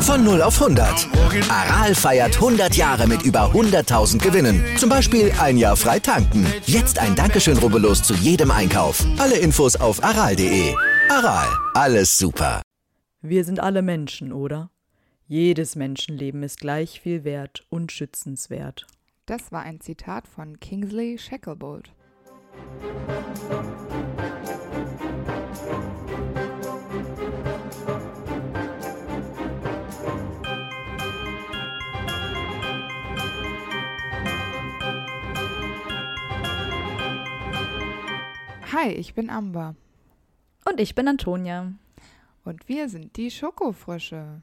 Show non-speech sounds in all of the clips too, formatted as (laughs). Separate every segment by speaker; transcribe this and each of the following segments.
Speaker 1: Von 0 auf 100. Aral feiert 100 Jahre mit über 100.000 Gewinnen. Zum Beispiel ein Jahr frei tanken. Jetzt ein Dankeschön, rubbellos zu jedem Einkauf. Alle Infos auf aral.de. Aral, alles super.
Speaker 2: Wir sind alle Menschen, oder? Jedes Menschenleben ist gleich viel wert und schützenswert.
Speaker 3: Das war ein Zitat von Kingsley Shacklebolt. Hi, ich bin Amber
Speaker 2: Und ich bin Antonia.
Speaker 3: und wir sind die Schokofrösche.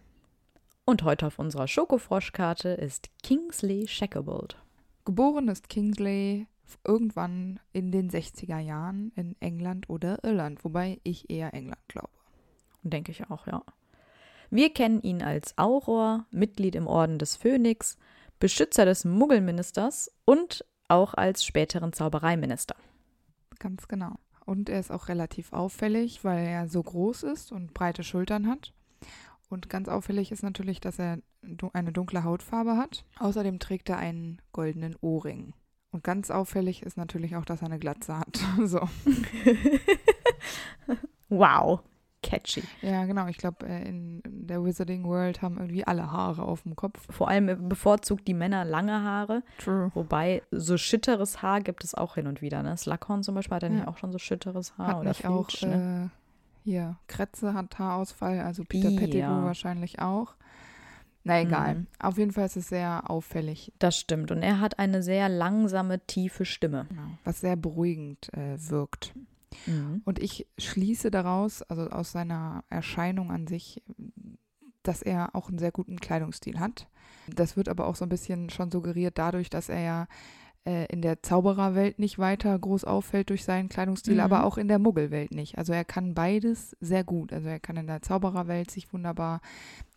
Speaker 2: Und heute auf unserer Schokofroschkarte ist Kingsley Shacklebolt.
Speaker 3: Geboren ist Kingsley irgendwann in den 60er Jahren in England oder Irland, wobei ich eher England glaube.
Speaker 2: Denke ich auch, ja. Wir kennen ihn als Auror, Mitglied im Orden des Phönix, Beschützer des Muggelministers und auch als späteren Zaubereiminister.
Speaker 3: Ganz genau. Und er ist auch relativ auffällig, weil er so groß ist und breite Schultern hat. Und ganz auffällig ist natürlich, dass er eine dunkle Hautfarbe hat. Außerdem trägt er einen goldenen Ohrring. Und ganz auffällig ist natürlich auch, dass er eine Glatze hat. (laughs) So.
Speaker 2: Wow, catchy.
Speaker 3: Ja, genau. Ich glaube, äh, in der Wizarding World haben irgendwie alle Haare auf dem Kopf.
Speaker 2: Vor allem bevorzugt die Männer lange Haare,
Speaker 3: True.
Speaker 2: wobei so schitteres Haar gibt es auch hin und wieder. Ne? Slughorn zum Beispiel hat ja nicht auch schon so schitteres Haar
Speaker 3: Hat
Speaker 2: oder
Speaker 3: nicht auch
Speaker 2: Filch, ne?
Speaker 3: äh, hier Kretze hat Haarausfall, also Peter
Speaker 2: Ja.
Speaker 3: Pettigrew wahrscheinlich auch. Na egal.
Speaker 2: Mhm.
Speaker 3: Auf jeden Fall ist es sehr auffällig,
Speaker 2: Das stimmt. Und er hat eine sehr langsame, tiefe Stimme.
Speaker 3: was sehr beruhigend äh, wirkt.
Speaker 2: Mhm.
Speaker 3: Und ich schließe daraus, also aus seiner Erscheinung an sich, dass er auch einen sehr guten Kleidungsstil hat. Das wird aber auch so ein bisschen schon suggeriert dadurch, dass er ja äh, in der Zaubererwelt nicht weiter groß auffällt durch seinen Kleidungsstil,
Speaker 2: Mhm.
Speaker 3: aber auch in der Muggelwelt nicht. Also er kann beides sehr gut. Also er kann in der Zaubererwelt sich wunderbar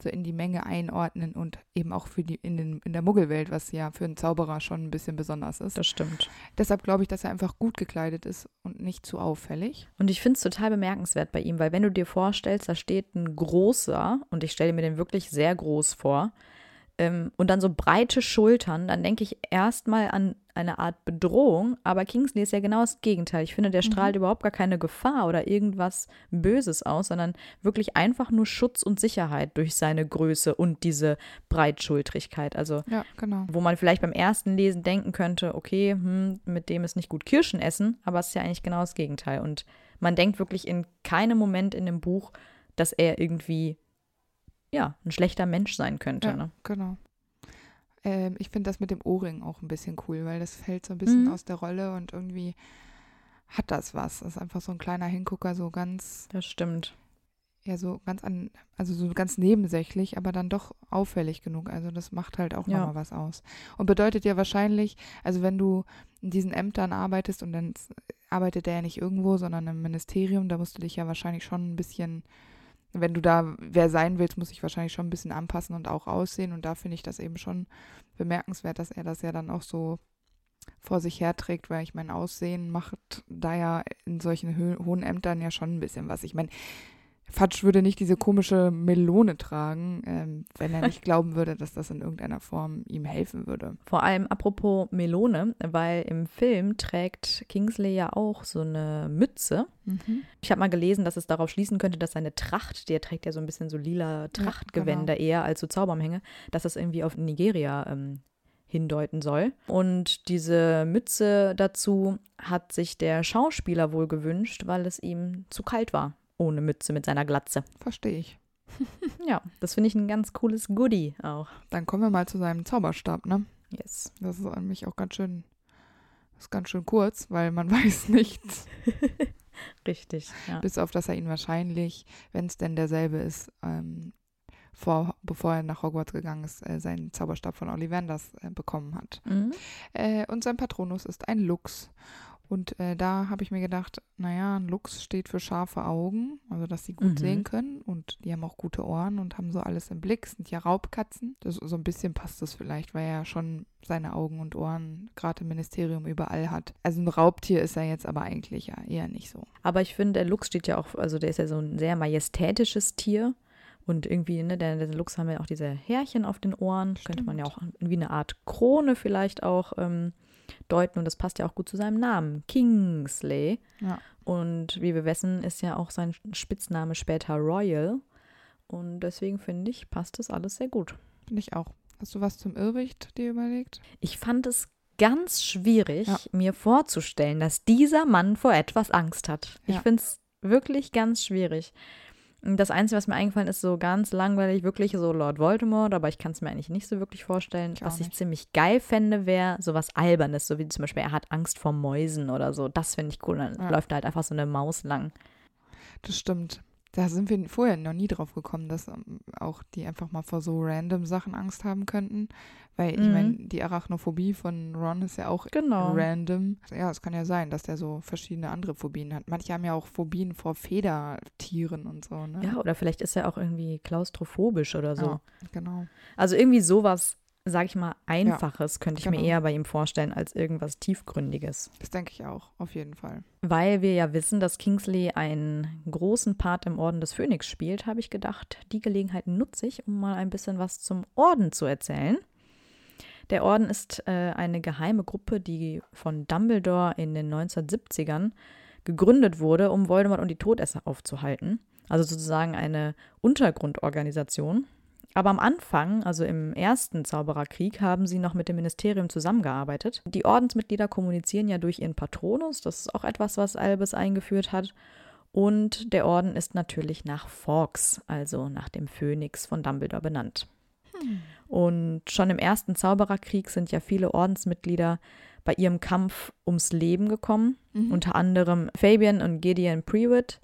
Speaker 3: so in die Menge einordnen und eben auch für die in, den, in der Muggelwelt, was ja für einen Zauberer schon ein bisschen besonders ist.
Speaker 2: Das stimmt.
Speaker 3: Deshalb glaube ich, dass er einfach gut gekleidet ist und nicht zu auffällig.
Speaker 2: Und ich finde es total bemerkenswert bei ihm, weil wenn du dir vorstellst, da steht ein großer, und ich stelle mir den wirklich sehr groß vor, ähm, und dann so breite Schultern, dann denke ich erstmal an eine Art Bedrohung, aber Kingsley ist ja genau das Gegenteil. Ich finde, der strahlt überhaupt gar keine Gefahr oder irgendwas Böses aus, sondern wirklich einfach nur Schutz und Sicherheit durch seine Größe und diese Breitschultrigkeit. Also
Speaker 3: Ja, genau.
Speaker 2: wo man vielleicht beim ersten Lesen denken könnte, okay, hm, mit dem ist nicht gut Kirschen essen, aber es ist ja eigentlich genau das Gegenteil. Und man denkt wirklich in keinem Moment in dem Buch, dass er irgendwie, ja, ein schlechter Mensch sein könnte.
Speaker 3: Ja,
Speaker 2: Ne?
Speaker 3: genau. Ähm, ich finde das mit dem Ohrring auch ein bisschen cool, weil das fällt so ein bisschen
Speaker 2: Mhm.
Speaker 3: aus der Rolle und irgendwie hat das was. Das ist einfach so ein kleiner Hingucker, so ganz,
Speaker 2: Das stimmt.
Speaker 3: ja, so ganz an, also so ganz nebensächlich, aber dann doch auffällig genug. Also das macht halt auch
Speaker 2: Ja.
Speaker 3: nochmal was aus. Und bedeutet ja wahrscheinlich, also wenn du in diesen Ämtern arbeitest und dann arbeitet der ja nicht irgendwo, sondern im Ministerium, da musst du dich ja wahrscheinlich schon ein bisschen wenn du da wer sein willst, muss ich wahrscheinlich schon ein bisschen anpassen und auch aussehen. Und da finde ich das eben schon bemerkenswert, dass er das ja dann auch so vor sich herträgt, weil ich mein Aussehen macht da ja in solchen hohen Ämtern ja schon ein bisschen was. Ich meine, Fatsch würde nicht diese komische Melone tragen, ähm, wenn er nicht (laughs) glauben würde, dass das in irgendeiner Form ihm helfen würde.
Speaker 2: Vor allem apropos Melone, weil im Film trägt Kingsley ja auch so eine Mütze. Ich habe mal gelesen, dass es darauf schließen könnte, dass seine Tracht, der trägt ja so ein bisschen so lila Trachtgewänder eher als so Zauberumhänge, dass das irgendwie auf Nigeria ähm, hindeuten soll. Und diese Mütze dazu hat sich der Schauspieler wohl gewünscht, weil es ihm zu kalt war, ohne Mütze mit seiner Glatze.
Speaker 3: Verstehe ich. (laughs)
Speaker 2: Ja, das finde ich ein ganz cooles Goodie auch.
Speaker 3: Dann kommen wir mal zu seinem Zauberstab, ne?
Speaker 2: Yes.
Speaker 3: Das ist nämlich auch ganz schön, ist ganz schön kurz, weil man (laughs) weiß nichts. (laughs)
Speaker 2: Richtig, ja.
Speaker 3: Bis auf, dass er ihn wahrscheinlich, wenn es denn derselbe ist, ähm, vor, bevor er nach Hogwarts gegangen ist, äh, seinen Zauberstab von Ollivanders äh, bekommen hat.
Speaker 2: Mhm.
Speaker 3: Äh, und sein Patronus ist ein Luchs. Und äh, da habe ich mir gedacht, naja, ein Luchs steht für scharfe Augen, also dass sie gut
Speaker 2: Mhm.
Speaker 3: sehen können und die haben auch gute Ohren und haben so alles im Blick, sind ja Raubkatzen. Das, so ein bisschen passt das vielleicht, weil er ja schon seine Augen und Ohren gerade im Ministerium überall hat. Also ein Raubtier ist er jetzt aber eigentlich ja eher nicht so.
Speaker 2: Aber ich finde, der Luchs steht ja auch, also der ist ja so ein sehr majestätisches Tier. Und irgendwie, ne, der, der Luchs haben ja auch diese Härchen auf den Ohren. Könnte man ja auch wie eine Art Krone vielleicht auch ähm, deuten. Und das passt ja auch gut zu seinem Namen. Kingsley.
Speaker 3: Ja.
Speaker 2: Und wie wir wissen, ist ja auch sein Spitzname später Royal. Und deswegen finde ich, passt das alles sehr gut.
Speaker 3: Finde ich auch. Hast du was zum Irrwicht dir überlegt?
Speaker 2: Ich fand es ganz schwierig,
Speaker 3: Ja.
Speaker 2: mir vorzustellen, dass dieser Mann vor etwas Angst hat. Ich
Speaker 3: Ja.
Speaker 2: finde es wirklich ganz schwierig. Das Einzige, was mir eingefallen ist, so ganz langweilig, wirklich so Lord Voldemort, aber ich kann es mir eigentlich nicht so wirklich vorstellen.
Speaker 3: Ich
Speaker 2: was ich ziemlich geil fände, wäre sowas Albernes, so wie zum Beispiel, er hat Angst vor Mäusen oder so. Das finde ich cool. Dann
Speaker 3: Ja.
Speaker 2: läuft da halt einfach so eine Maus lang.
Speaker 3: Das stimmt. Da sind wir vorher noch nie drauf gekommen, dass ähm, auch die einfach mal vor so random Sachen Angst haben könnten. Weil ich
Speaker 2: Mhm.
Speaker 3: meine, die Arachnophobie von Ron ist ja auch
Speaker 2: Genau.
Speaker 3: random. Ja, es kann ja sein, dass der so verschiedene andere Phobien hat. Manche haben ja auch Phobien vor Federtieren und so, ne?
Speaker 2: Ja, oder vielleicht ist er auch irgendwie klaustrophobisch oder so.
Speaker 3: Ja, genau.
Speaker 2: Also irgendwie sowas, sag ich mal, Einfaches könnte ich mir
Speaker 3: genau.
Speaker 2: eher bei ihm vorstellen als irgendwas Tiefgründiges.
Speaker 3: Das denke ich auch, auf jeden Fall.
Speaker 2: Weil wir ja wissen, dass Kingsley einen großen Part im Orden des Phönix spielt, habe ich gedacht, die Gelegenheit nutze ich, um mal ein bisschen was zum Orden zu erzählen. Der Orden ist äh, eine geheime Gruppe, die von Dumbledore in den 1970ern gegründet wurde, um Voldemort und die Todesser aufzuhalten. Also sozusagen eine Untergrundorganisation. Aber am Anfang, also im ersten Zaubererkrieg, haben sie noch mit dem Ministerium zusammengearbeitet. Die Ordensmitglieder kommunizieren ja durch ihren Patronus. Das ist auch etwas, was Albus eingeführt hat. Und der Orden ist natürlich nach Fawkes, also nach dem Phönix von Dumbledore benannt. Und schon im ersten Zaubererkrieg sind ja viele Ordensmitglieder bei ihrem Kampf ums Leben gekommen. Unter anderem Fabian und Gideon Prewitt,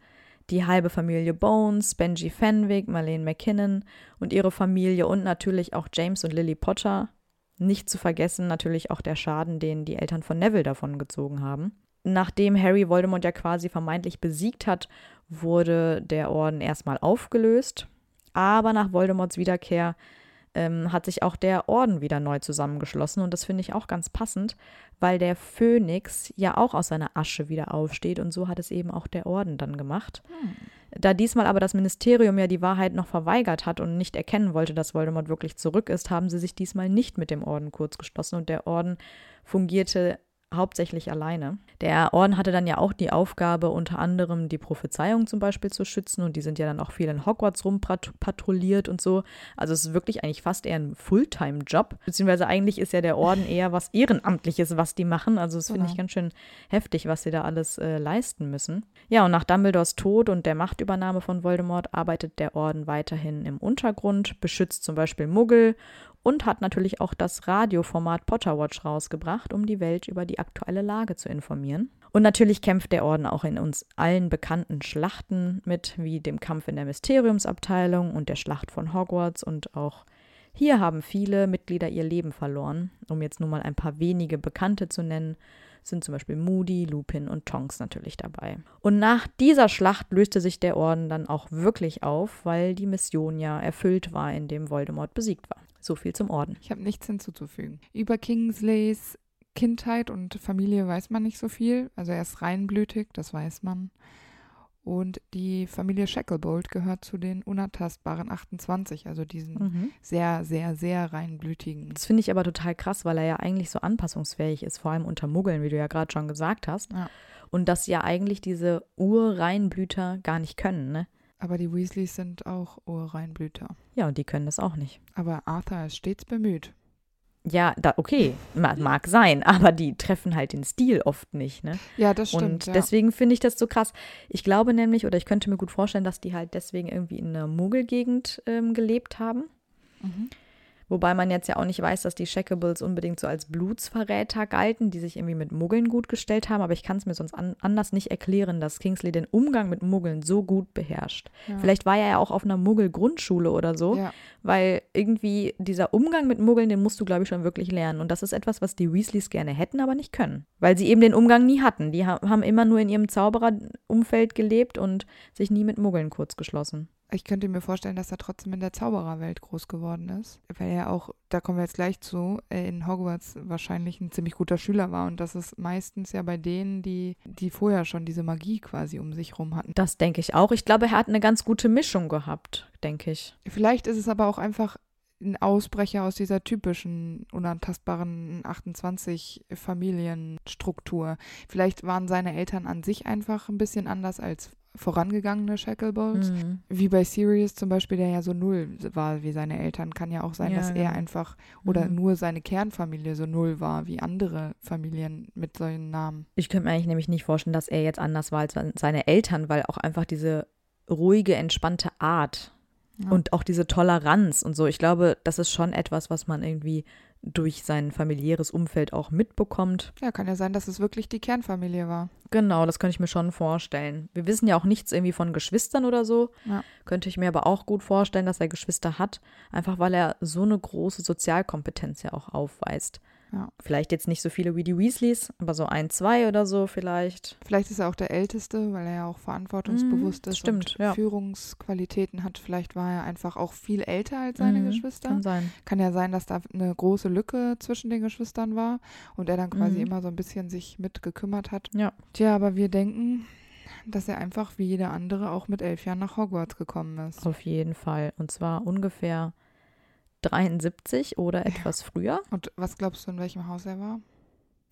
Speaker 2: die halbe Familie Bones, Benji Fenwick, Marlene McKinnon und ihre Familie und natürlich auch James und Lily Potter. Nicht zu vergessen natürlich auch der Schaden, den die Eltern von Neville davon gezogen haben. Nachdem Harry Voldemort ja quasi vermeintlich besiegt hat, wurde der Orden erstmal aufgelöst. Aber nach Voldemorts Wiederkehr ähm, hat sich auch der Orden wieder neu zusammengeschlossen. Und das finde ich auch ganz passend, weil der Phönix ja auch aus seiner Asche wieder aufsteht. Und so hat es eben auch der Orden dann gemacht. Da diesmal aber das Ministerium ja die Wahrheit noch verweigert hat und nicht erkennen wollte, dass Voldemort wirklich zurück ist, haben sie sich diesmal nicht mit dem Orden kurzgeschlossen und der Orden fungierte hauptsächlich alleine. Der Orden hatte dann ja auch die Aufgabe, unter anderem die Prophezeiung zum Beispiel zu schützen und die sind ja dann auch viel in Hogwarts rumpatrouilliert und so. Also es ist wirklich eigentlich fast eher ein Fulltime-Job, beziehungsweise eigentlich ist ja der Orden (laughs) eher was Ehrenamtliches, was die machen. Also das finde ich
Speaker 3: Genau.
Speaker 2: ganz schön heftig, was sie da alles äh, leisten müssen. Ja, und nach Dumbledores Tod und der Machtübernahme von Voldemort arbeitet der Orden weiterhin im Untergrund, beschützt zum Beispiel Muggel und hat natürlich auch das Radioformat Potterwatch rausgebracht, um die Welt über die aktuelle Lage zu informieren. Und natürlich kämpft der Orden auch in uns allen bekannten Schlachten mit, wie dem Kampf in der Mysteriumsabteilung und der Schlacht von Hogwarts. Und auch hier haben viele Mitglieder ihr Leben verloren. Um jetzt nur mal ein paar wenige Bekannte zu nennen, sind zum Beispiel Moody, Lupin und Tonks natürlich dabei. Und nach dieser Schlacht löste sich der Orden dann auch wirklich auf, weil die Mission ja erfüllt war, indem Voldemort besiegt war. So viel zum Orden.
Speaker 3: Ich habe nichts hinzuzufügen. Über Kingsleys Kindheit und Familie weiß man nicht so viel. Also er ist reinblütig, das weiß man. Und die Familie Shacklebolt gehört zu den unantastbaren 28, also diesen sehr, sehr, sehr reinblütigen.
Speaker 2: Das finde ich aber total krass, weil er ja eigentlich so anpassungsfähig ist, vor allem unter Muggeln, wie du ja gerade schon gesagt hast.
Speaker 3: Ja.
Speaker 2: Und das ja eigentlich diese Urreinblüter gar nicht können, ne?
Speaker 3: Aber die Weasleys sind auch Urreinblüter.
Speaker 2: Ja, und die können das auch nicht.
Speaker 3: Aber Arthur ist stets bemüht.
Speaker 2: Ja, da, okay, ma- mag sein, aber die treffen halt den Stil oft nicht, ne?
Speaker 3: Ja, das stimmt.
Speaker 2: Und
Speaker 3: ja.
Speaker 2: deswegen finde ich das so krass. Ich glaube nämlich, oder ich könnte mir gut vorstellen, dass die halt deswegen irgendwie in einer Muggelgegend ähm, gelebt haben.
Speaker 3: Mhm.
Speaker 2: Wobei man jetzt ja auch nicht weiß, dass die Shackables unbedingt so als Blutsverräter galten, die sich irgendwie mit Muggeln gut gestellt haben. Aber ich kann es mir sonst an, anders nicht erklären, dass Kingsley den Umgang mit Muggeln so gut beherrscht. Ja. Vielleicht war er ja auch auf einer Muggel-Grundschule oder so, ja. weil irgendwie dieser Umgang mit Muggeln, den musst du, glaube ich, schon wirklich lernen. Und das ist etwas, was die Weasleys gerne hätten, aber nicht können. Weil sie eben den Umgang nie hatten. Die haben immer nur in ihrem Zaubererumfeld gelebt und sich nie mit Muggeln kurz geschlossen
Speaker 3: ich könnte mir vorstellen, dass er trotzdem in der Zaubererwelt groß geworden ist. Weil er auch, da kommen wir jetzt gleich zu, in Hogwarts wahrscheinlich ein ziemlich guter Schüler war. Und das ist meistens ja bei denen, die, die vorher schon diese Magie quasi um sich rum hatten.
Speaker 2: Das denke ich auch. Ich glaube, er hat eine ganz gute Mischung gehabt, denke ich.
Speaker 3: Vielleicht ist es aber auch einfach ein Ausbrecher aus dieser typischen unantastbaren 28 Familienstruktur. Vielleicht waren seine Eltern an sich einfach ein bisschen anders als vorangegangene Shacklebolts. Mhm. Wie bei Sirius zum Beispiel, der ja so null war wie seine Eltern. Kann ja auch sein, ja, dass er einfach oder mhm. nur seine Kernfamilie so null war wie andere Familien mit solchen Namen.
Speaker 2: Ich könnte mir eigentlich nämlich nicht vorstellen, dass er jetzt anders war als seine Eltern, weil auch einfach diese ruhige, entspannte Art ja. und auch diese Toleranz und so. Ich glaube, das ist schon etwas, was man irgendwie durch sein familiäres Umfeld auch mitbekommt.
Speaker 3: Ja, kann ja sein, dass es wirklich die Kernfamilie war.
Speaker 2: Genau, das könnte ich mir schon vorstellen. Wir wissen ja auch nichts irgendwie von Geschwistern oder so. Ja. Könnte ich mir aber auch gut vorstellen, dass er Geschwister hat, einfach weil er so eine große Sozialkompetenz ja auch aufweist. Ja. Vielleicht jetzt nicht so viele wie die Weasleys, aber so ein, zwei oder so vielleicht.
Speaker 3: Vielleicht ist er auch der Älteste, weil er ja auch verantwortungsbewusst mm, ist
Speaker 2: stimmt,
Speaker 3: und ja. Führungsqualitäten hat. Vielleicht war er einfach auch viel älter als seine mm, Geschwister.
Speaker 2: Kann sein.
Speaker 3: Kann ja sein, dass da eine große Lücke zwischen den Geschwistern war und er dann quasi mm. immer so ein bisschen sich mit gekümmert hat.
Speaker 2: Ja.
Speaker 3: Tja, aber wir denken, dass er einfach wie jeder andere auch mit elf Jahren nach Hogwarts gekommen ist.
Speaker 2: Auf jeden Fall. Und zwar ungefähr 73 oder etwas früher.
Speaker 3: Und was glaubst du, in welchem Haus er war?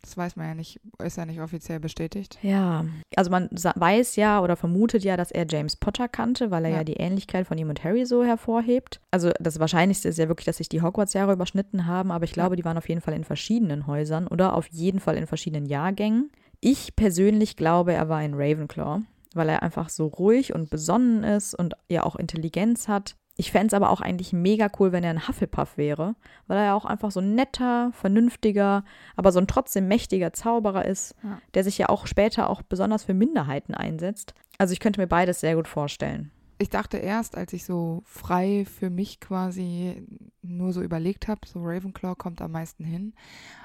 Speaker 3: Das weiß man ja nicht, ist ja nicht offiziell bestätigt.
Speaker 2: Ja, also man weiß ja oder vermutet ja, dass er James Potter kannte, weil er ja, ja die Ähnlichkeit von ihm und Harry so hervorhebt. Also das Wahrscheinlichste ist ja wirklich, dass sich die Hogwarts-Jahre überschnitten haben, aber ich glaube, ja. die waren auf jeden Fall in verschiedenen Häusern oder auf jeden Fall in verschiedenen Jahrgängen. Ich persönlich glaube, er war in Ravenclaw, weil er einfach so ruhig und besonnen ist und ja auch Intelligenz hat. Ich fände es aber auch eigentlich mega cool, wenn er ein Hufflepuff wäre, weil er ja auch einfach so ein netter, vernünftiger, aber so ein trotzdem mächtiger Zauberer ist, ja. der sich ja auch später auch besonders für Minderheiten einsetzt. Also ich könnte mir beides sehr gut vorstellen.
Speaker 3: Ich dachte erst, als ich so frei für mich quasi nur so überlegt habe, so Ravenclaw kommt am meisten hin.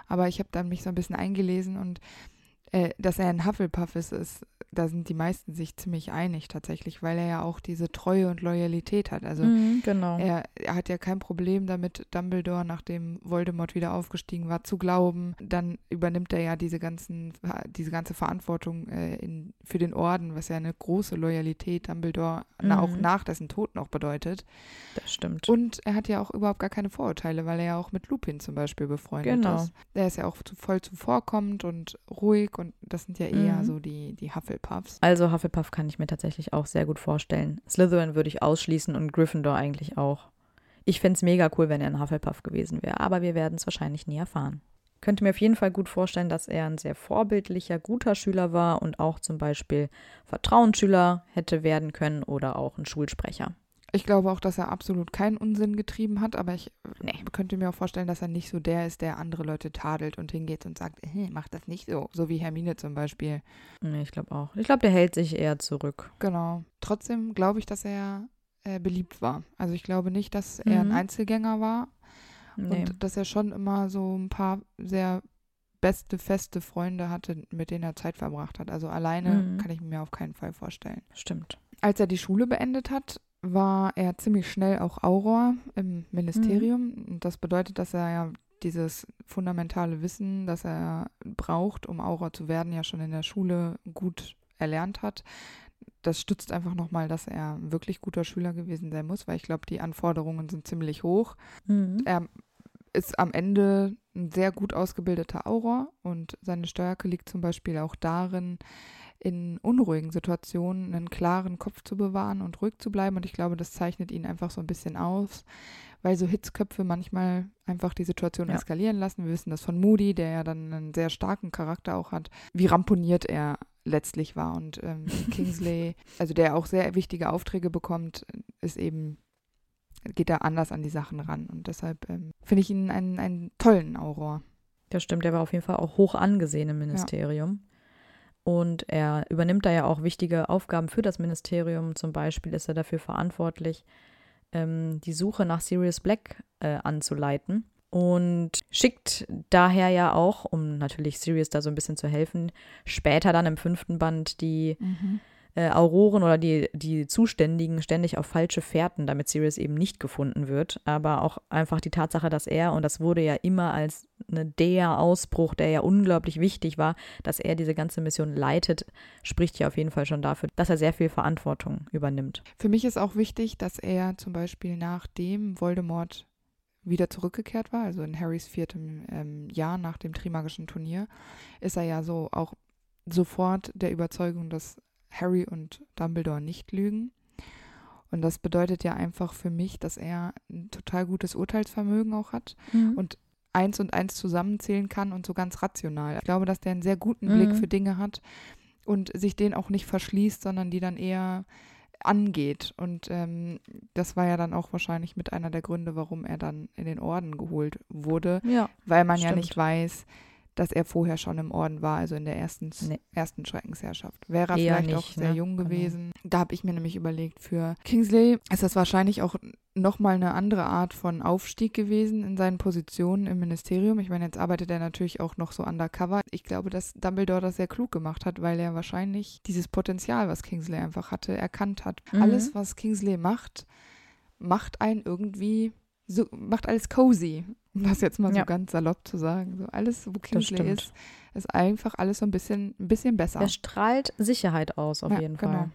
Speaker 3: Aber ich habe dann mich so ein bisschen eingelesen und äh, dass er ein Hufflepuff ist, ist, da sind die meisten sich ziemlich einig tatsächlich, weil er ja auch diese Treue und Loyalität hat. Also
Speaker 2: mhm, genau.
Speaker 3: er, er, hat ja kein Problem damit, Dumbledore, nachdem Voldemort wieder aufgestiegen war, zu glauben. Dann übernimmt er ja diese ganzen, diese ganze Verantwortung äh, in, für den Orden, was ja eine große Loyalität Dumbledore mhm. na, auch nach dessen Tod noch bedeutet.
Speaker 2: Das stimmt.
Speaker 3: Und er hat ja auch überhaupt gar keine Vorurteile, weil er ja auch mit Lupin zum Beispiel befreundet genau. ist. Er ist ja auch zu, voll zuvorkommend und ruhig und das sind ja eher mhm. so die, die Hufflepuffs.
Speaker 2: Also Hufflepuff kann ich mir tatsächlich auch sehr gut vorstellen. Slytherin würde ich ausschließen und Gryffindor eigentlich auch. Ich fände es mega cool, wenn er ein Hufflepuff gewesen wäre, aber wir werden es wahrscheinlich nie erfahren. Könnte mir auf jeden Fall gut vorstellen, dass er ein sehr vorbildlicher, guter Schüler war und auch zum Beispiel Vertrauensschüler hätte werden können oder auch ein Schulsprecher.
Speaker 3: Ich glaube auch, dass er absolut keinen Unsinn getrieben hat, aber ich nee. könnte mir auch vorstellen, dass er nicht so der ist, der andere Leute tadelt und hingeht und sagt, hey, mach das nicht so. So wie Hermine zum Beispiel.
Speaker 2: Nee, ich glaube auch. Ich glaube, der hält sich eher zurück.
Speaker 3: Genau. Trotzdem glaube ich, dass er äh, beliebt war. Also ich glaube nicht, dass er mhm. ein Einzelgänger war. Nee. Und dass er schon immer so ein paar sehr beste, feste Freunde hatte, mit denen er Zeit verbracht hat. Also alleine mhm. kann ich mir auf keinen Fall vorstellen.
Speaker 2: Stimmt.
Speaker 3: Als er die Schule beendet hat, war er ziemlich schnell auch Auror im Ministerium. Mhm. Das bedeutet, dass er ja dieses fundamentale Wissen, das er braucht, um Auror zu werden, ja schon in der Schule gut erlernt hat. Das stützt einfach nochmal, dass er ein wirklich guter Schüler gewesen sein muss, weil ich glaube, die Anforderungen sind ziemlich hoch. Mhm. Er ist am Ende ein sehr gut ausgebildeter Auror und seine Stärke liegt zum Beispiel auch darin, in unruhigen Situationen einen klaren Kopf zu bewahren und ruhig zu bleiben. Und ich glaube, das zeichnet ihn einfach so ein bisschen aus, weil so Hitzköpfe manchmal einfach die Situation ja. eskalieren lassen. Wir wissen das von Moody, der ja dann einen sehr starken Charakter auch hat, wie ramponiert er letztlich war. Und ähm, (laughs) Kingsley, also der auch sehr wichtige Aufträge bekommt, ist eben geht da anders an die Sachen ran. Und deshalb ähm, finde ich ihn einen, einen tollen Auror.
Speaker 2: Das stimmt, er war auf jeden Fall auch hoch angesehen im Ministerium. Ja. Und er übernimmt da ja auch wichtige Aufgaben für das Ministerium. Zum Beispiel ist er dafür verantwortlich, ähm, die Suche nach Sirius Black äh, anzuleiten. Und schickt daher ja auch, um natürlich Sirius da so ein bisschen zu helfen, später dann im fünften Band die mhm äh, Auroren oder die, die Zuständigen ständig auf falsche Fährten, damit Sirius eben nicht gefunden wird. Aber auch einfach die Tatsache, dass er, und das wurde ja immer als ne, der Ausbruch, der ja unglaublich wichtig war, dass er diese ganze Mission leitet, spricht ja auf jeden Fall schon dafür, dass er sehr viel Verantwortung übernimmt.
Speaker 3: Für mich ist auch wichtig, dass er zum Beispiel nachdem Voldemort wieder zurückgekehrt war, also in Harrys viertem ähm, Jahr nach dem Trimagischen Turnier, ist er ja so auch sofort der Überzeugung, dass Harry und Dumbledore nicht lügen. Und das bedeutet ja einfach für mich, dass er ein total gutes Urteilsvermögen auch hat mhm. und eins und eins zusammenzählen kann und so ganz rational. Ich glaube, dass der einen sehr guten mhm. Blick für Dinge hat und sich den auch nicht verschließt, sondern die dann eher angeht. Und ähm, das war ja dann auch wahrscheinlich mit einer der Gründe, warum er dann in den Orden geholt wurde, ja, weil man stimmt. ja nicht weiß, dass er vorher schon im Orden war, also in der ersten, nee. ersten Schreckensherrschaft. Wäre er vielleicht nicht, auch sehr ne? jung gewesen. Genau. Da habe ich mir nämlich überlegt, für Kingsley ist das wahrscheinlich auch nochmal eine andere Art von Aufstieg gewesen in seinen Positionen im Ministerium. Ich meine, jetzt arbeitet er natürlich auch noch so undercover. Ich glaube, dass Dumbledore das sehr klug gemacht hat, weil er wahrscheinlich dieses Potenzial, was Kingsley einfach hatte, erkannt hat. Mhm. Alles, was Kingsley macht, macht einen irgendwie so, macht alles cozy um das jetzt mal so ja. ganz salopp zu sagen. So alles, wo Kingsley ist, ist einfach alles so ein bisschen, ein bisschen besser.
Speaker 2: Er strahlt Sicherheit aus, auf ja, jeden Fall. Genau.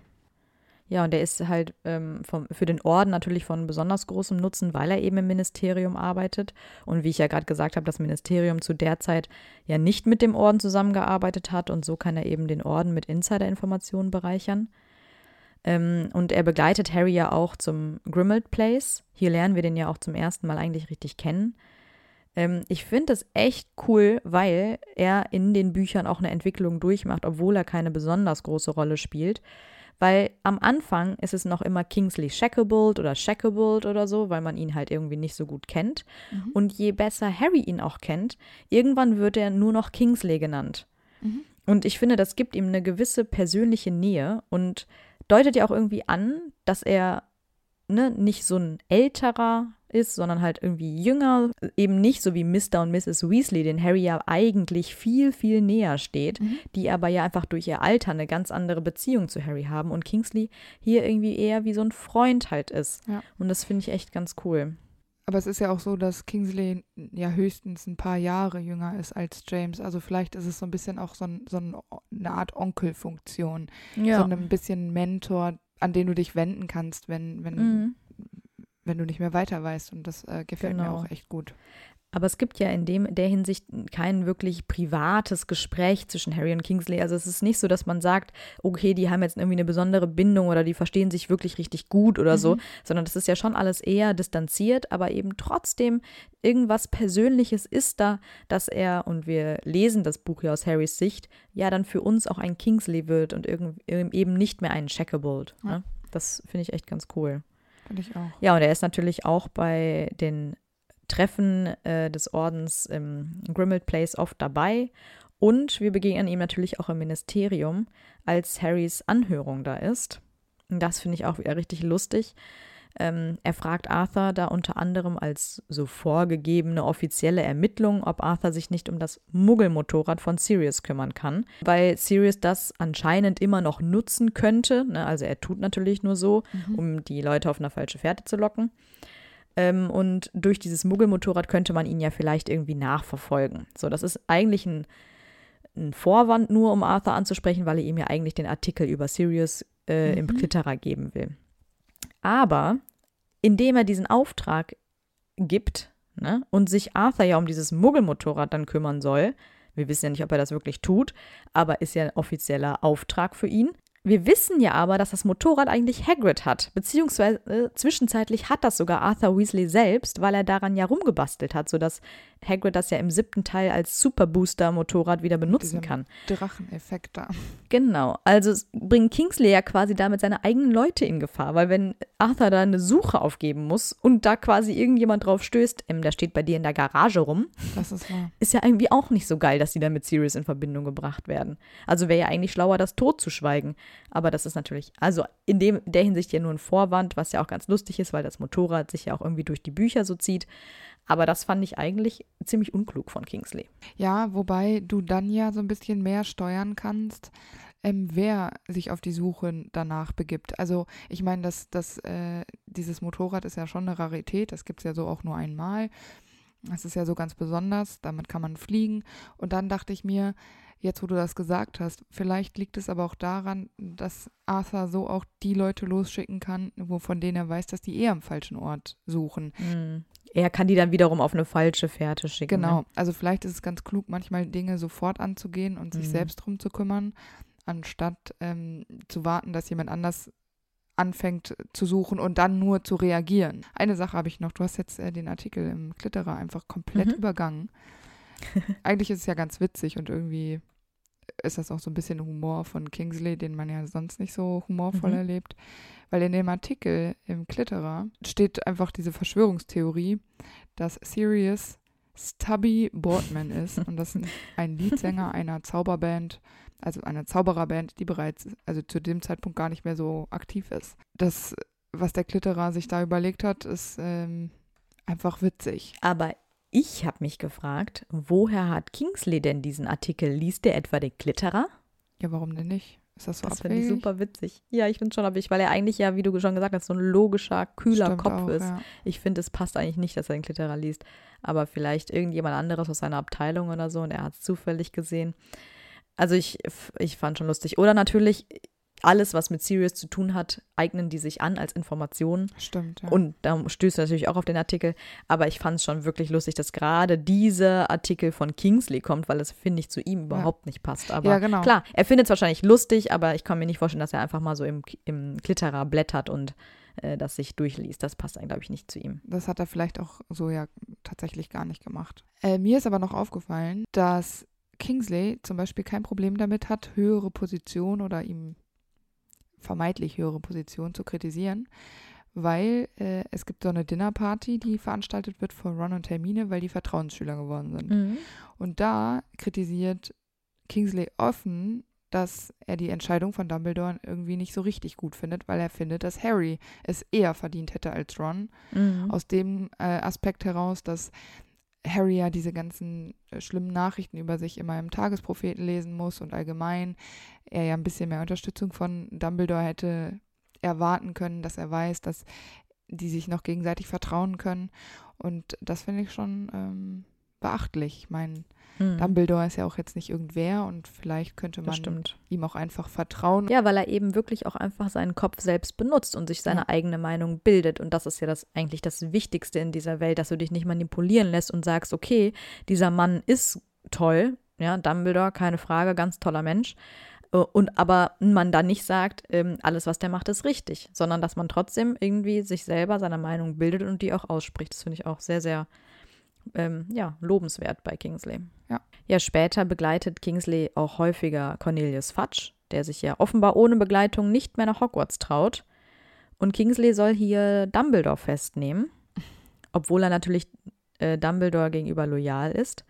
Speaker 2: Ja, und er ist halt ähm, vom, für den Orden natürlich von besonders großem Nutzen, weil er eben im Ministerium arbeitet. Und wie ich ja gerade gesagt habe, das Ministerium zu der Zeit ja nicht mit dem Orden zusammengearbeitet hat und so kann er eben den Orden mit Insider-Informationen bereichern. Ähm, und er begleitet Harry ja auch zum Grimald Place. Hier lernen wir den ja auch zum ersten Mal eigentlich richtig kennen. Ähm, ich finde es echt cool, weil er in den Büchern auch eine Entwicklung durchmacht, obwohl er keine besonders große Rolle spielt. Weil am Anfang ist es noch immer Kingsley Shacklebolt oder Shacklebolt oder so, weil man ihn halt irgendwie nicht so gut kennt. Mhm. Und je besser Harry ihn auch kennt, irgendwann wird er nur noch Kingsley genannt. Mhm. Und ich finde, das gibt ihm eine gewisse persönliche Nähe und deutet ja auch irgendwie an, dass er ne, nicht so ein älterer ist, sondern halt irgendwie jünger, eben nicht so wie Mr. und Mrs. Weasley, den Harry ja eigentlich viel, viel näher steht, mhm. die aber ja einfach durch ihr Alter eine ganz andere Beziehung zu Harry haben und Kingsley hier irgendwie eher wie so ein Freund halt ist. Ja. Und das finde ich echt ganz cool.
Speaker 3: Aber es ist ja auch so, dass Kingsley ja höchstens ein paar Jahre jünger ist als James. Also vielleicht ist es so ein bisschen auch so, ein, so eine Art Onkelfunktion. Ja. So ein bisschen Mentor, an den du dich wenden kannst, wenn, wenn, mhm wenn du nicht mehr weiter weißt. Und das äh, gefällt genau. mir auch echt gut.
Speaker 2: Aber es gibt ja in dem, der Hinsicht kein wirklich privates Gespräch zwischen Harry und Kingsley. Also es ist nicht so, dass man sagt, okay, die haben jetzt irgendwie eine besondere Bindung oder die verstehen sich wirklich richtig gut oder mhm. so, sondern das ist ja schon alles eher distanziert, aber eben trotzdem irgendwas Persönliches ist da, dass er, und wir lesen das Buch ja aus Harrys Sicht, ja dann für uns auch ein Kingsley wird und eben nicht mehr ein Shacklebolt. Ja. Ne? Das finde ich echt ganz cool.
Speaker 3: Finde ich auch.
Speaker 2: Ja, und er ist natürlich auch bei den Treffen äh, des Ordens im Grimald Place oft dabei. Und wir begegnen ihm natürlich auch im Ministerium, als Harrys Anhörung da ist. Und das finde ich auch wieder richtig lustig. Ähm, er fragt Arthur da unter anderem als so vorgegebene offizielle Ermittlung, ob Arthur sich nicht um das Muggelmotorrad von Sirius kümmern kann, weil Sirius das anscheinend immer noch nutzen könnte. Ne? Also er tut natürlich nur so, mhm. um die Leute auf eine falsche Fährte zu locken. Ähm, und durch dieses Muggelmotorrad könnte man ihn ja vielleicht irgendwie nachverfolgen. So, das ist eigentlich ein, ein Vorwand nur, um Arthur anzusprechen, weil er ihm ja eigentlich den Artikel über Sirius äh, mhm. im Klitterer geben will. Aber indem er diesen Auftrag gibt ne, und sich Arthur ja um dieses Muggelmotorrad dann kümmern soll, wir wissen ja nicht, ob er das wirklich tut, aber ist ja ein offizieller Auftrag für ihn, Wir wissen ja aber, dass das Motorrad eigentlich Hagrid hat, beziehungsweise äh, zwischenzeitlich hat das sogar Arthur Weasley selbst, weil er daran ja rumgebastelt hat, sodass Hagrid das ja im siebten Teil als Superbooster-Motorrad wieder benutzen kann.
Speaker 3: Dracheneffekt da.
Speaker 2: Genau, also bringt Kingsley ja quasi damit seine eigenen Leute in Gefahr, weil wenn Arthur da eine Suche aufgeben muss und da quasi irgendjemand drauf stößt, ähm, der steht bei dir in der Garage rum,
Speaker 3: das ist, wahr.
Speaker 2: ist ja irgendwie auch nicht so geil, dass die dann mit Sirius in Verbindung gebracht werden. Also wäre ja eigentlich schlauer, das totzuschweigen. Aber das ist natürlich, also in dem, der Hinsicht ja nur ein Vorwand, was ja auch ganz lustig ist, weil das Motorrad sich ja auch irgendwie durch die Bücher so zieht. Aber das fand ich eigentlich ziemlich unklug von Kingsley.
Speaker 3: Ja, wobei du dann ja so ein bisschen mehr steuern kannst, ähm, wer sich auf die Suche danach begibt. Also ich meine, das, das, äh, dieses Motorrad ist ja schon eine Rarität, das gibt es ja so auch nur einmal. Das ist ja so ganz besonders, damit kann man fliegen. Und dann dachte ich mir, jetzt wo du das gesagt hast, vielleicht liegt es aber auch daran, dass Arthur so auch die Leute losschicken kann, wo von denen er weiß, dass die eher am falschen Ort suchen.
Speaker 2: Mhm. Er kann die dann wiederum auf eine falsche Fährte schicken.
Speaker 3: Genau,
Speaker 2: ne?
Speaker 3: also vielleicht ist es ganz klug, manchmal Dinge sofort anzugehen und sich
Speaker 2: Mhm.
Speaker 3: selbst drum zu kümmern, anstatt ähm, zu warten, dass jemand anders anfängt zu suchen und dann nur zu reagieren. Eine Sache habe ich noch, du hast jetzt äh, den Artikel im Klitterer einfach komplett
Speaker 2: Mhm.
Speaker 3: übergangen. (laughs) Eigentlich ist es ja ganz witzig und irgendwie ist das auch so ein bisschen Humor von Kingsley, den man ja sonst nicht so humorvoll
Speaker 2: Mhm.
Speaker 3: erlebt. Weil in dem Artikel im Klitterer steht einfach diese Verschwörungstheorie, dass Sirius Stubby Boardman ist und das ist ein Leadsänger einer Zauberband, also einer Zaubererband, die bereits, also zu dem Zeitpunkt gar nicht mehr so aktiv ist. Das, was der Klitterer sich da überlegt hat, ist ähm, einfach witzig.
Speaker 2: Aber ich habe mich gefragt, woher hat Kingsley denn diesen Artikel? Liest der etwa den Klitterer?
Speaker 3: Ja, warum denn nicht? Ist das so
Speaker 2: Das finde ich super witzig. Ja, ich finde schon abwegig, weil er eigentlich ja, wie du schon gesagt hast, so ein logischer, kühler
Speaker 3: Stimmt
Speaker 2: Kopf
Speaker 3: auch,
Speaker 2: ist.
Speaker 3: Ja.
Speaker 2: Ich finde, es passt eigentlich nicht, dass er den Klitterer liest. Aber vielleicht irgendjemand anderes aus seiner Abteilung oder so und er hat es zufällig gesehen. Also ich, ich fand schon lustig. Oder natürlich, alles, was mit Sirius zu tun hat, eignen die sich an als Informationen.
Speaker 3: Stimmt, ja.
Speaker 2: Und da stößt du natürlich auch auf den Artikel. Aber ich fand es schon wirklich lustig, dass gerade dieser Artikel von Kingsley kommt, weil es, finde ich, zu ihm überhaupt nicht passt. Aber
Speaker 3: Ja, genau.
Speaker 2: klar, er findet es wahrscheinlich lustig, aber ich kann mir nicht vorstellen, dass er einfach mal so im, im Klitterer blättert und äh, das sich durchliest. Das passt, glaube ich, nicht zu ihm.
Speaker 3: Das hat er vielleicht auch so ja tatsächlich gar nicht gemacht. Äh, mir ist aber noch aufgefallen, dass Kingsley zum Beispiel kein Problem damit hat, höhere Position oder ihm vermeintlich höhere Position zu kritisieren, weil äh, es gibt so eine Dinnerparty, die veranstaltet wird von Ron und Hermine, weil die Vertrauensschüler geworden sind. Und da kritisiert Kingsley offen, dass er die Entscheidung von Dumbledore irgendwie nicht so richtig gut findet, weil er findet, dass Harry es eher verdient hätte als Ron
Speaker 2: Mhm.
Speaker 3: aus dem äh, Aspekt heraus, dass Harry ja diese ganzen äh, schlimmen Nachrichten über sich immer im Tagespropheten lesen muss und allgemein er ja ein bisschen mehr Unterstützung von Dumbledore hätte erwarten können, dass er weiß, dass die sich noch gegenseitig vertrauen können. Und das finde ich schon ähm, beachtlich. Ich meine,
Speaker 2: Mhm.
Speaker 3: Dumbledore ist ja auch jetzt nicht irgendwer und vielleicht könnte man ihm auch einfach vertrauen.
Speaker 2: Ja, weil er eben wirklich auch einfach seinen Kopf selbst benutzt und sich seine
Speaker 3: Ja.
Speaker 2: eigene Meinung bildet. Und das ist ja das eigentlich das Wichtigste in dieser Welt, dass du dich nicht manipulieren lässt und sagst, okay, dieser Mann ist toll, ja, Dumbledore, keine Frage, ganz toller Mensch. Äh, Und aber man dann nicht sagt, ähm, alles, was der macht, ist richtig, sondern dass man trotzdem irgendwie sich selber seine Meinung bildet und die auch ausspricht. Das finde ich auch sehr, sehr ähm, ja, lobenswert bei Kingsley.
Speaker 3: Ja.
Speaker 2: Ja, später begleitet Kingsley auch häufiger Cornelius Fudge, der sich ja offenbar ohne Begleitung nicht mehr nach Hogwarts traut. Und Kingsley soll hier Dumbledore festnehmen, (laughs) obwohl er natürlich äh, Dumbledore gegenüber loyal ist.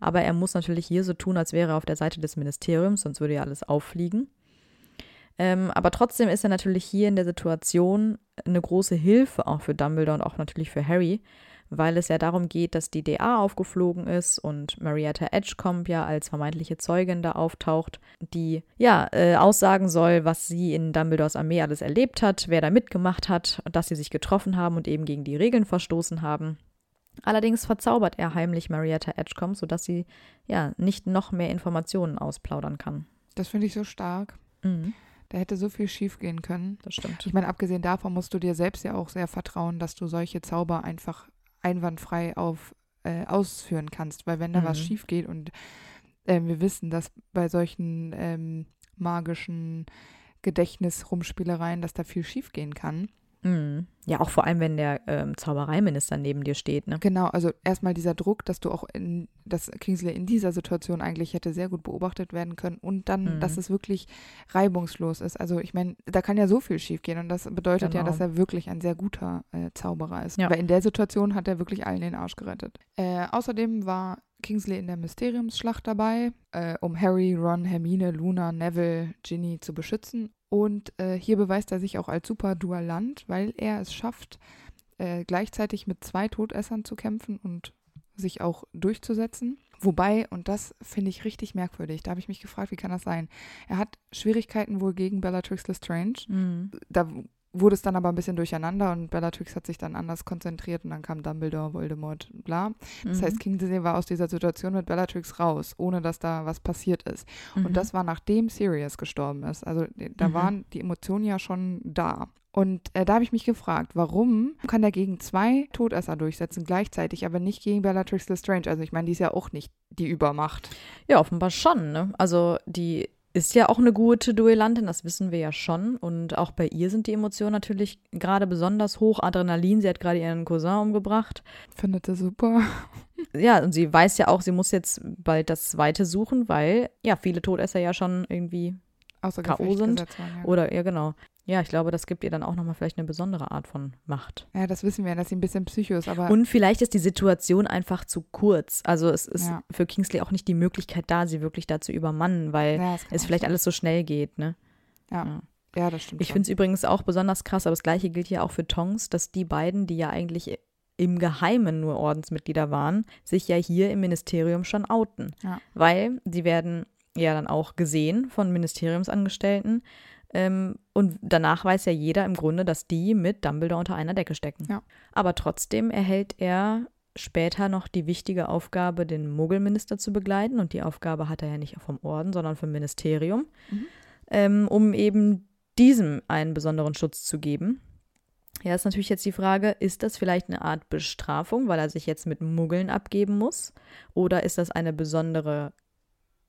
Speaker 2: Aber er muss natürlich hier so tun, als wäre er auf der Seite des Ministeriums, sonst würde ja alles auffliegen. Ähm, aber trotzdem ist er natürlich hier in der Situation eine große Hilfe auch für Dumbledore und auch natürlich für Harry, weil es ja darum geht, dass die DA aufgeflogen ist und Marietta Edgecombe ja als vermeintliche Zeugin da auftaucht, die ja äh, aussagen soll, was sie in Dumbledores Armee alles erlebt hat, wer da mitgemacht hat, dass sie sich getroffen haben und eben gegen die Regeln verstoßen haben. Allerdings verzaubert er heimlich Marietta Edgecombe, sodass sie ja nicht noch mehr Informationen ausplaudern kann.
Speaker 3: Das finde ich so stark.
Speaker 2: Mhm,
Speaker 3: Da hätte so viel schief gehen können.
Speaker 2: das stimmt.
Speaker 3: Ich meine, abgesehen davon musst du dir selbst ja auch sehr vertrauen, dass du solche Zauber einfach einwandfrei auf, äh, ausführen kannst. Weil wenn da was
Speaker 2: Mhm.
Speaker 3: schief geht und ähm, wir wissen, dass bei solchen ähm, magischen Gedächtnisrumspielereien, dass da viel schiefgehen kann.
Speaker 2: Mhm. Ja, auch vor allem, wenn der ähm, Zaubereiminister neben dir steht, ne?
Speaker 3: Genau, also erstmal dieser Druck, dass du auch in, dass Kingsley in dieser Situation eigentlich hätte sehr gut beobachtet werden können und dann,
Speaker 2: Mhm.
Speaker 3: dass es wirklich reibungslos ist. Also ich meine, da kann ja so viel schiefgehen und das bedeutet ja,
Speaker 2: Genau.
Speaker 3: dass er wirklich ein sehr guter äh, Zauberer ist.
Speaker 2: Ja.
Speaker 3: Weil in der Situation hat er wirklich allen den Arsch gerettet. Äh, außerdem war Kingsley in der Mysteriumsschlacht dabei, äh, um Harry, Ron, Hermine, Luna, Neville, Ginny zu beschützen. Und äh, hier beweist er sich auch als super Duellant, weil er es schafft, äh, gleichzeitig mit zwei Todessern zu kämpfen und sich auch durchzusetzen. Wobei, und das finde ich richtig merkwürdig, da habe ich mich gefragt, wie kann das sein? Er hat Schwierigkeiten wohl gegen Bellatrix Lestrange.
Speaker 2: Mhm.
Speaker 3: Da wurde es dann aber ein bisschen durcheinander und Bellatrix hat sich dann anders konzentriert und dann kam Dumbledore, Voldemort, bla. Das
Speaker 2: Mhm.
Speaker 3: heißt, Kingsley war aus dieser Situation mit Bellatrix raus, ohne dass da was passiert ist.
Speaker 2: Mhm.
Speaker 3: Und das war nachdem Sirius gestorben ist. Also da
Speaker 2: Mhm.
Speaker 3: waren die Emotionen ja schon da. Und äh, da habe ich mich gefragt, warum kann er gegen zwei Todesser durchsetzen gleichzeitig, aber nicht gegen Bellatrix Lestrange? Also ich meine, die ist ja auch nicht die Übermacht.
Speaker 2: Ja, offenbar schon, ne? Also die ist ja auch eine gute Duellantin, das wissen wir ja schon. Und auch bei ihr sind die Emotionen natürlich gerade besonders hoch. Adrenalin, sie hat gerade ihren Cousin umgebracht.
Speaker 3: Findet er super. (laughs)
Speaker 2: Ja, und sie weiß ja auch, sie muss jetzt bald das zweite suchen, weil ja viele Todesser ja schon irgendwie
Speaker 3: Außer
Speaker 2: K.O. Sind
Speaker 3: gesetzt waren, ja.
Speaker 2: oder ja genau. Ja, ich glaube, das gibt ihr dann auch nochmal vielleicht eine besondere Art von Macht.
Speaker 3: ja, das wissen wir, dass sie ein bisschen psycho ist, aber
Speaker 2: Und vielleicht ist die Situation einfach zu kurz. Also es ist
Speaker 3: Ja.
Speaker 2: für Kingsley auch nicht die Möglichkeit da, sie wirklich da zu übermannen, weil
Speaker 3: ja,
Speaker 2: es vielleicht
Speaker 3: sein.
Speaker 2: alles so schnell geht, ne?
Speaker 3: Ja.
Speaker 2: ja.
Speaker 3: Ja, das stimmt.
Speaker 2: Ich finde es übrigens auch besonders krass, aber das gleiche gilt ja auch für Tongs, dass die beiden, die ja eigentlich im Geheimen nur Ordensmitglieder waren, sich ja hier im Ministerium schon outen. Weil sie werden ja dann auch gesehen von Ministeriumsangestellten. Ähm, und danach weiß ja jeder im Grunde, dass die mit Dumbledore unter einer Decke stecken.
Speaker 3: Ja.
Speaker 2: Aber trotzdem erhält er später noch die wichtige Aufgabe, den Muggelminister zu begleiten. Und die Aufgabe hat er ja nicht vom Orden, sondern vom Ministerium,
Speaker 3: Mhm.
Speaker 2: ähm, um eben diesem einen besonderen Schutz zu geben. Ja, ist natürlich jetzt die Frage, ist das vielleicht eine Art Bestrafung, weil er sich jetzt mit Muggeln abgeben muss? Oder ist das eine besondere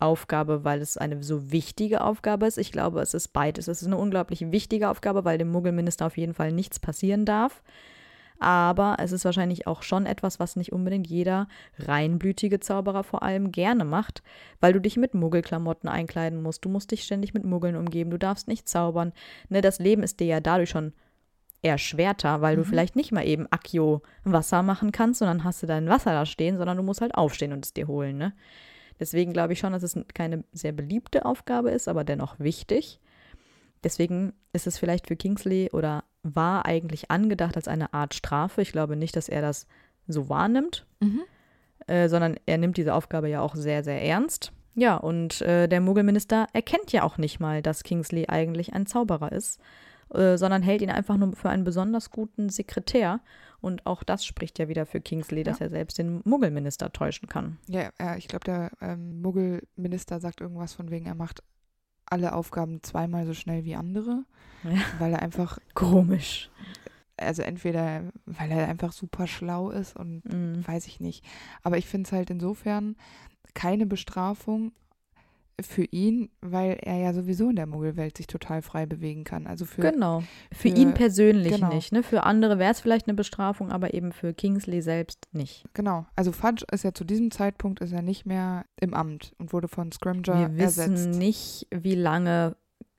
Speaker 2: Aufgabe, weil es eine so wichtige Aufgabe ist? Ich glaube, es ist beides. Es ist eine unglaublich wichtige Aufgabe, weil dem Muggelminister auf jeden Fall nichts passieren darf. Aber es ist wahrscheinlich auch schon etwas, was nicht unbedingt jeder reinblütige Zauberer vor allem gerne macht, weil du dich mit Muggelklamotten einkleiden musst. Du musst dich ständig mit Muggeln umgeben. Du darfst nicht zaubern. Ne, das Leben ist dir ja dadurch schon erschwerter, weil du
Speaker 3: Mhm.
Speaker 2: vielleicht nicht mal eben Accio Wasser machen kannst und dann hast du dein Wasser da stehen, sondern du musst halt aufstehen und es dir holen. Ne? Deswegen glaube ich schon, dass es keine sehr beliebte Aufgabe ist, aber dennoch wichtig. Deswegen ist es vielleicht für Kingsley oder war eigentlich angedacht als eine Art Strafe. Ich glaube nicht, dass er das so wahrnimmt,
Speaker 3: Mhm.
Speaker 2: äh, sondern er nimmt diese Aufgabe ja auch sehr, sehr ernst. Ja, und äh, der Muggelminister erkennt ja auch nicht mal, dass Kingsley eigentlich ein Zauberer ist, äh, sondern hält ihn einfach nur für einen besonders guten Sekretär. Und auch das spricht ja wieder für Kingsley, dass er selbst den Muggelminister täuschen kann.
Speaker 3: Ja, äh, ich glaube, der ähm, Muggelminister sagt irgendwas von wegen, er macht alle Aufgaben zweimal so schnell wie andere,
Speaker 2: Ja. (laughs)
Speaker 3: weil er einfach,
Speaker 2: Komisch.
Speaker 3: also entweder weil er einfach super schlau ist und
Speaker 2: Mhm.
Speaker 3: weiß ich nicht. Aber ich finde es halt insofern keine Bestrafung für ihn, weil er ja sowieso in der Muggelwelt sich total frei bewegen kann. Also für
Speaker 2: Genau. Für,
Speaker 3: für-
Speaker 2: ihn persönlich
Speaker 3: genau.
Speaker 2: nicht. Ne? Für andere wäre es vielleicht eine Bestrafung, aber eben für Kingsley selbst nicht.
Speaker 3: genau. Also Fudge ist ja zu diesem Zeitpunkt ist er nicht mehr im Amt und wurde von Scrimger
Speaker 2: Wir wissen
Speaker 3: ersetzt.
Speaker 2: nicht, wie lange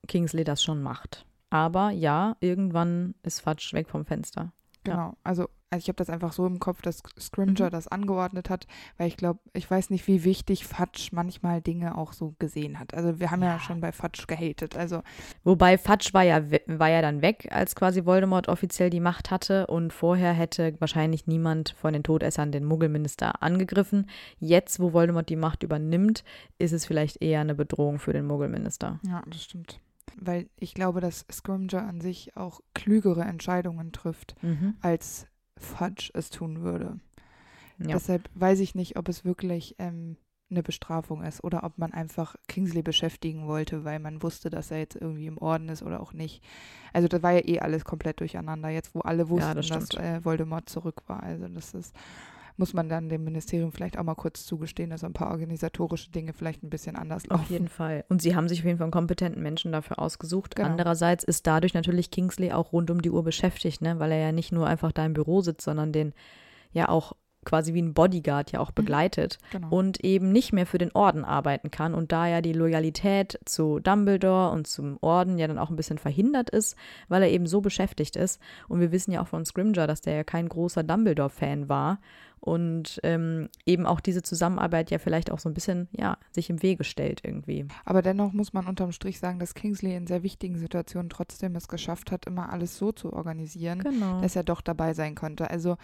Speaker 2: Kingsley das schon macht. Aber ja, irgendwann ist Fudge weg vom Fenster.
Speaker 3: Genau. Also, also ich habe das einfach so im Kopf, dass Scrimger
Speaker 2: Mhm.
Speaker 3: das angeordnet hat, weil ich glaube, ich weiß nicht, wie wichtig Fudge manchmal Dinge auch so gesehen hat. Also wir haben ja,
Speaker 2: Ja.
Speaker 3: schon bei Fudge gehatet. Also
Speaker 2: Wobei Fudge war ja, war ja dann weg, als quasi Voldemort offiziell die Macht hatte und vorher hätte wahrscheinlich niemand von den Todessern den Muggelminister angegriffen. Jetzt, wo Voldemort die Macht übernimmt, ist es vielleicht eher eine Bedrohung für den Muggelminister.
Speaker 3: ja, das stimmt. Weil ich glaube, dass Scrimger an sich auch klügere Entscheidungen trifft,
Speaker 2: Mhm.
Speaker 3: als Fudge es tun würde.
Speaker 2: Ja.
Speaker 3: Deshalb weiß ich nicht, ob es wirklich ähm, eine Bestrafung ist oder ob man einfach Kingsley beschäftigen wollte, weil man wusste, dass er jetzt irgendwie im Orden ist oder auch nicht. Also das war ja eh alles komplett durcheinander, jetzt wo alle wussten,
Speaker 2: das
Speaker 3: dass äh, Voldemort zurück war. Also das ist muss man dann dem Ministerium vielleicht auch mal kurz zugestehen, dass ein paar organisatorische Dinge vielleicht ein bisschen anders laufen.
Speaker 2: Auf jeden Fall. Und sie haben sich auf jeden Fall einen kompetenten Menschen dafür ausgesucht.
Speaker 3: Genau.
Speaker 2: Andererseits ist dadurch natürlich Kingsley auch rund um die Uhr beschäftigt, ne? weil er ja nicht nur einfach da im Büro sitzt, sondern den ja auch quasi wie ein Bodyguard ja auch begleitet
Speaker 3: Genau.
Speaker 2: und eben nicht mehr für den Orden arbeiten kann und da ja die Loyalität zu Dumbledore und zum Orden ja dann auch ein bisschen verhindert ist, weil er eben so beschäftigt ist. Und wir wissen ja auch von Scrimger, dass der ja kein großer Dumbledore-Fan war und ähm, eben auch diese Zusammenarbeit ja vielleicht auch so ein bisschen, ja, sich im Wege stellt irgendwie.
Speaker 3: Aber dennoch muss man unterm Strich sagen, dass Kingsley in sehr wichtigen Situationen trotzdem es geschafft hat, immer alles so zu organisieren,
Speaker 2: Genau.
Speaker 3: dass er doch dabei sein konnte. Also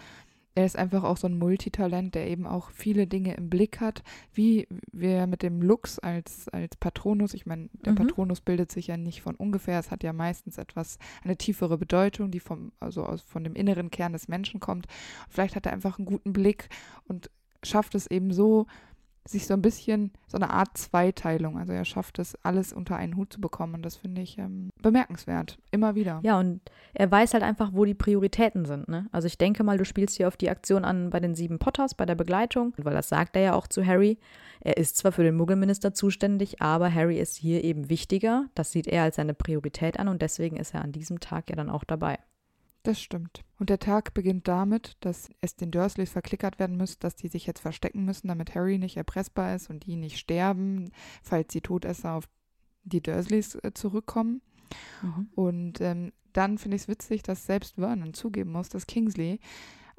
Speaker 3: er ist einfach auch so ein Multitalent, der eben auch viele Dinge im Blick hat, wie wir mit dem Lux als, als Patronus, ich meine, der
Speaker 2: Mhm.
Speaker 3: Patronus bildet sich ja nicht von ungefähr, es hat ja meistens etwas, eine tiefere Bedeutung, die vom, also aus, von dem inneren Kern des Menschen kommt. Vielleicht hat er einfach einen guten Blick und schafft es eben so, sich so ein bisschen, so eine Art Zweiteilung, also er schafft es, alles unter einen Hut zu bekommen und das finde ich ähm, bemerkenswert, immer wieder.
Speaker 2: Ja, und er weiß halt einfach, wo die Prioritäten sind. Ne? Also ich denke mal, du spielst hier auf die Aktion an bei den sieben Potters, bei der Begleitung, weil das sagt er ja auch zu Harry. Er ist zwar für den Muggelminister zuständig, aber Harry ist hier eben wichtiger. Das sieht er als seine Priorität an und deswegen ist er an diesem Tag ja dann auch dabei.
Speaker 3: Das stimmt. Und der Tag beginnt damit, dass es den Dursleys verklickert werden muss, dass die sich jetzt verstecken müssen, damit Harry nicht erpressbar ist und die nicht sterben, falls die Todesser auf die Dursleys äh, zurückkommen. Und ähm, dann finde ich es witzig, dass selbst Vernon zugeben muss, dass Kingsley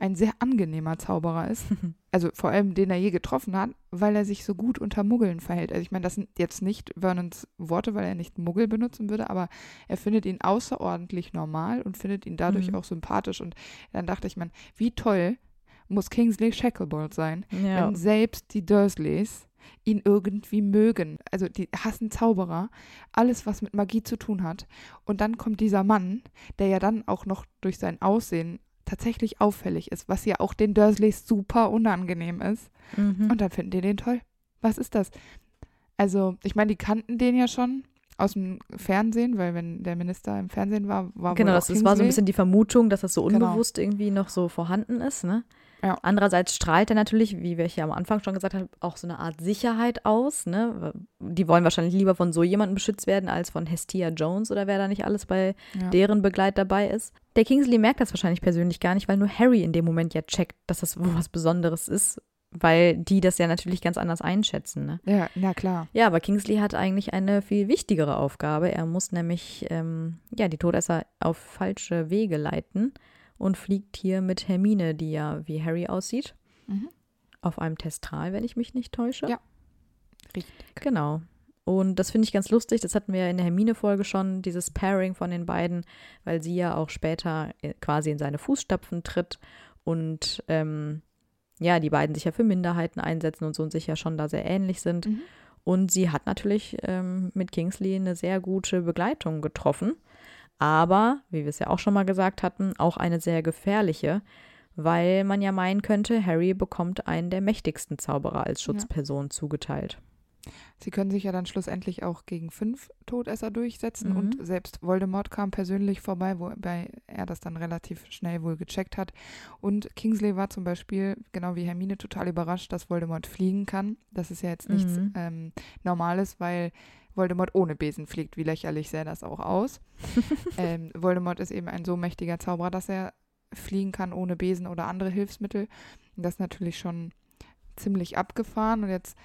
Speaker 3: ein sehr angenehmer Zauberer ist. (laughs) Also vor allem, den er je getroffen hat, weil er sich so gut unter Muggeln verhält. Also ich meine, das sind jetzt nicht Vernons Worte, weil er nicht Muggel benutzen würde, aber er findet ihn außerordentlich normal und findet ihn dadurch
Speaker 2: Mhm.
Speaker 3: auch sympathisch. Und dann dachte ich, man, wie toll muss Kingsley Shacklebolt sein,
Speaker 2: Ja.
Speaker 3: wenn selbst die Dursleys ihn irgendwie mögen. Also die hassen Zauberer, alles, was mit Magie zu tun hat. Und dann kommt dieser Mann, der ja dann auch noch durch sein Aussehen tatsächlich auffällig ist, was ja auch den Dursleys super unangenehm ist.
Speaker 2: Mhm.
Speaker 3: Und dann finden die den toll. Was ist das? Also, ich meine, die kannten den ja schon aus dem Fernsehen, weil wenn der Minister im Fernsehen war, war
Speaker 2: Genau,
Speaker 3: wohl
Speaker 2: das, das war so ein bisschen die Vermutung, dass das so
Speaker 3: Genau.
Speaker 2: unbewusst irgendwie noch so vorhanden ist. Ne?
Speaker 3: Ja.
Speaker 2: Andererseits strahlt er natürlich, wie wir hier am Anfang schon gesagt haben, auch so eine Art Sicherheit aus. Ne? Die wollen wahrscheinlich lieber von so jemandem beschützt werden, als von Hestia Jones oder wer da nicht alles bei
Speaker 3: Ja.
Speaker 2: deren Begleit dabei ist. Der Kingsley merkt das wahrscheinlich persönlich gar nicht, weil nur Harry in dem Moment ja checkt, dass das was Besonderes ist, weil die das ja natürlich ganz anders einschätzen. Ne?
Speaker 3: Ja, na klar.
Speaker 2: Ja, aber Kingsley hat eigentlich eine viel wichtigere Aufgabe. Er muss nämlich ähm, ja, die Todesser auf falsche Wege leiten und fliegt hier mit Hermine, die ja wie Harry aussieht,
Speaker 3: Mhm.
Speaker 2: auf einem Testral, wenn ich mich nicht täusche.
Speaker 3: Ja. Richtig.
Speaker 2: Genau. Und das finde ich ganz lustig. Das hatten wir ja in der Hermine-Folge schon, dieses Pairing von den beiden, weil sie ja auch später äh, quasi in seine Fußstapfen tritt und ähm, ja, die beiden sich ja für Minderheiten einsetzen und so und sich ja schon da sehr ähnlich sind.
Speaker 3: Mhm.
Speaker 2: Und sie hat natürlich ähm, mit Kingsley eine sehr gute Begleitung getroffen. Aber, wie wir es ja auch schon mal gesagt hatten, auch eine sehr gefährliche, weil man ja meinen könnte, Harry bekommt einen der mächtigsten Zauberer als Schutzperson zugeteilt.
Speaker 3: Sie können sich ja dann schlussendlich auch gegen fünf Todesser durchsetzen
Speaker 2: Mhm.
Speaker 3: und selbst Voldemort kam persönlich vorbei, wobei er das dann relativ schnell wohl gecheckt hat. Und Kingsley war zum Beispiel, genau wie Hermine, total überrascht, dass Voldemort fliegen kann. Das ist ja jetzt nichts
Speaker 2: Mhm.
Speaker 3: ähm, Normales, weil Voldemort ohne Besen fliegt. Wie lächerlich sähe das auch aus. (laughs) ähm, Voldemort ist eben ein so mächtiger Zauberer, dass er fliegen kann ohne Besen oder andere Hilfsmittel. Das ist natürlich schon ziemlich abgefahren. Und jetzt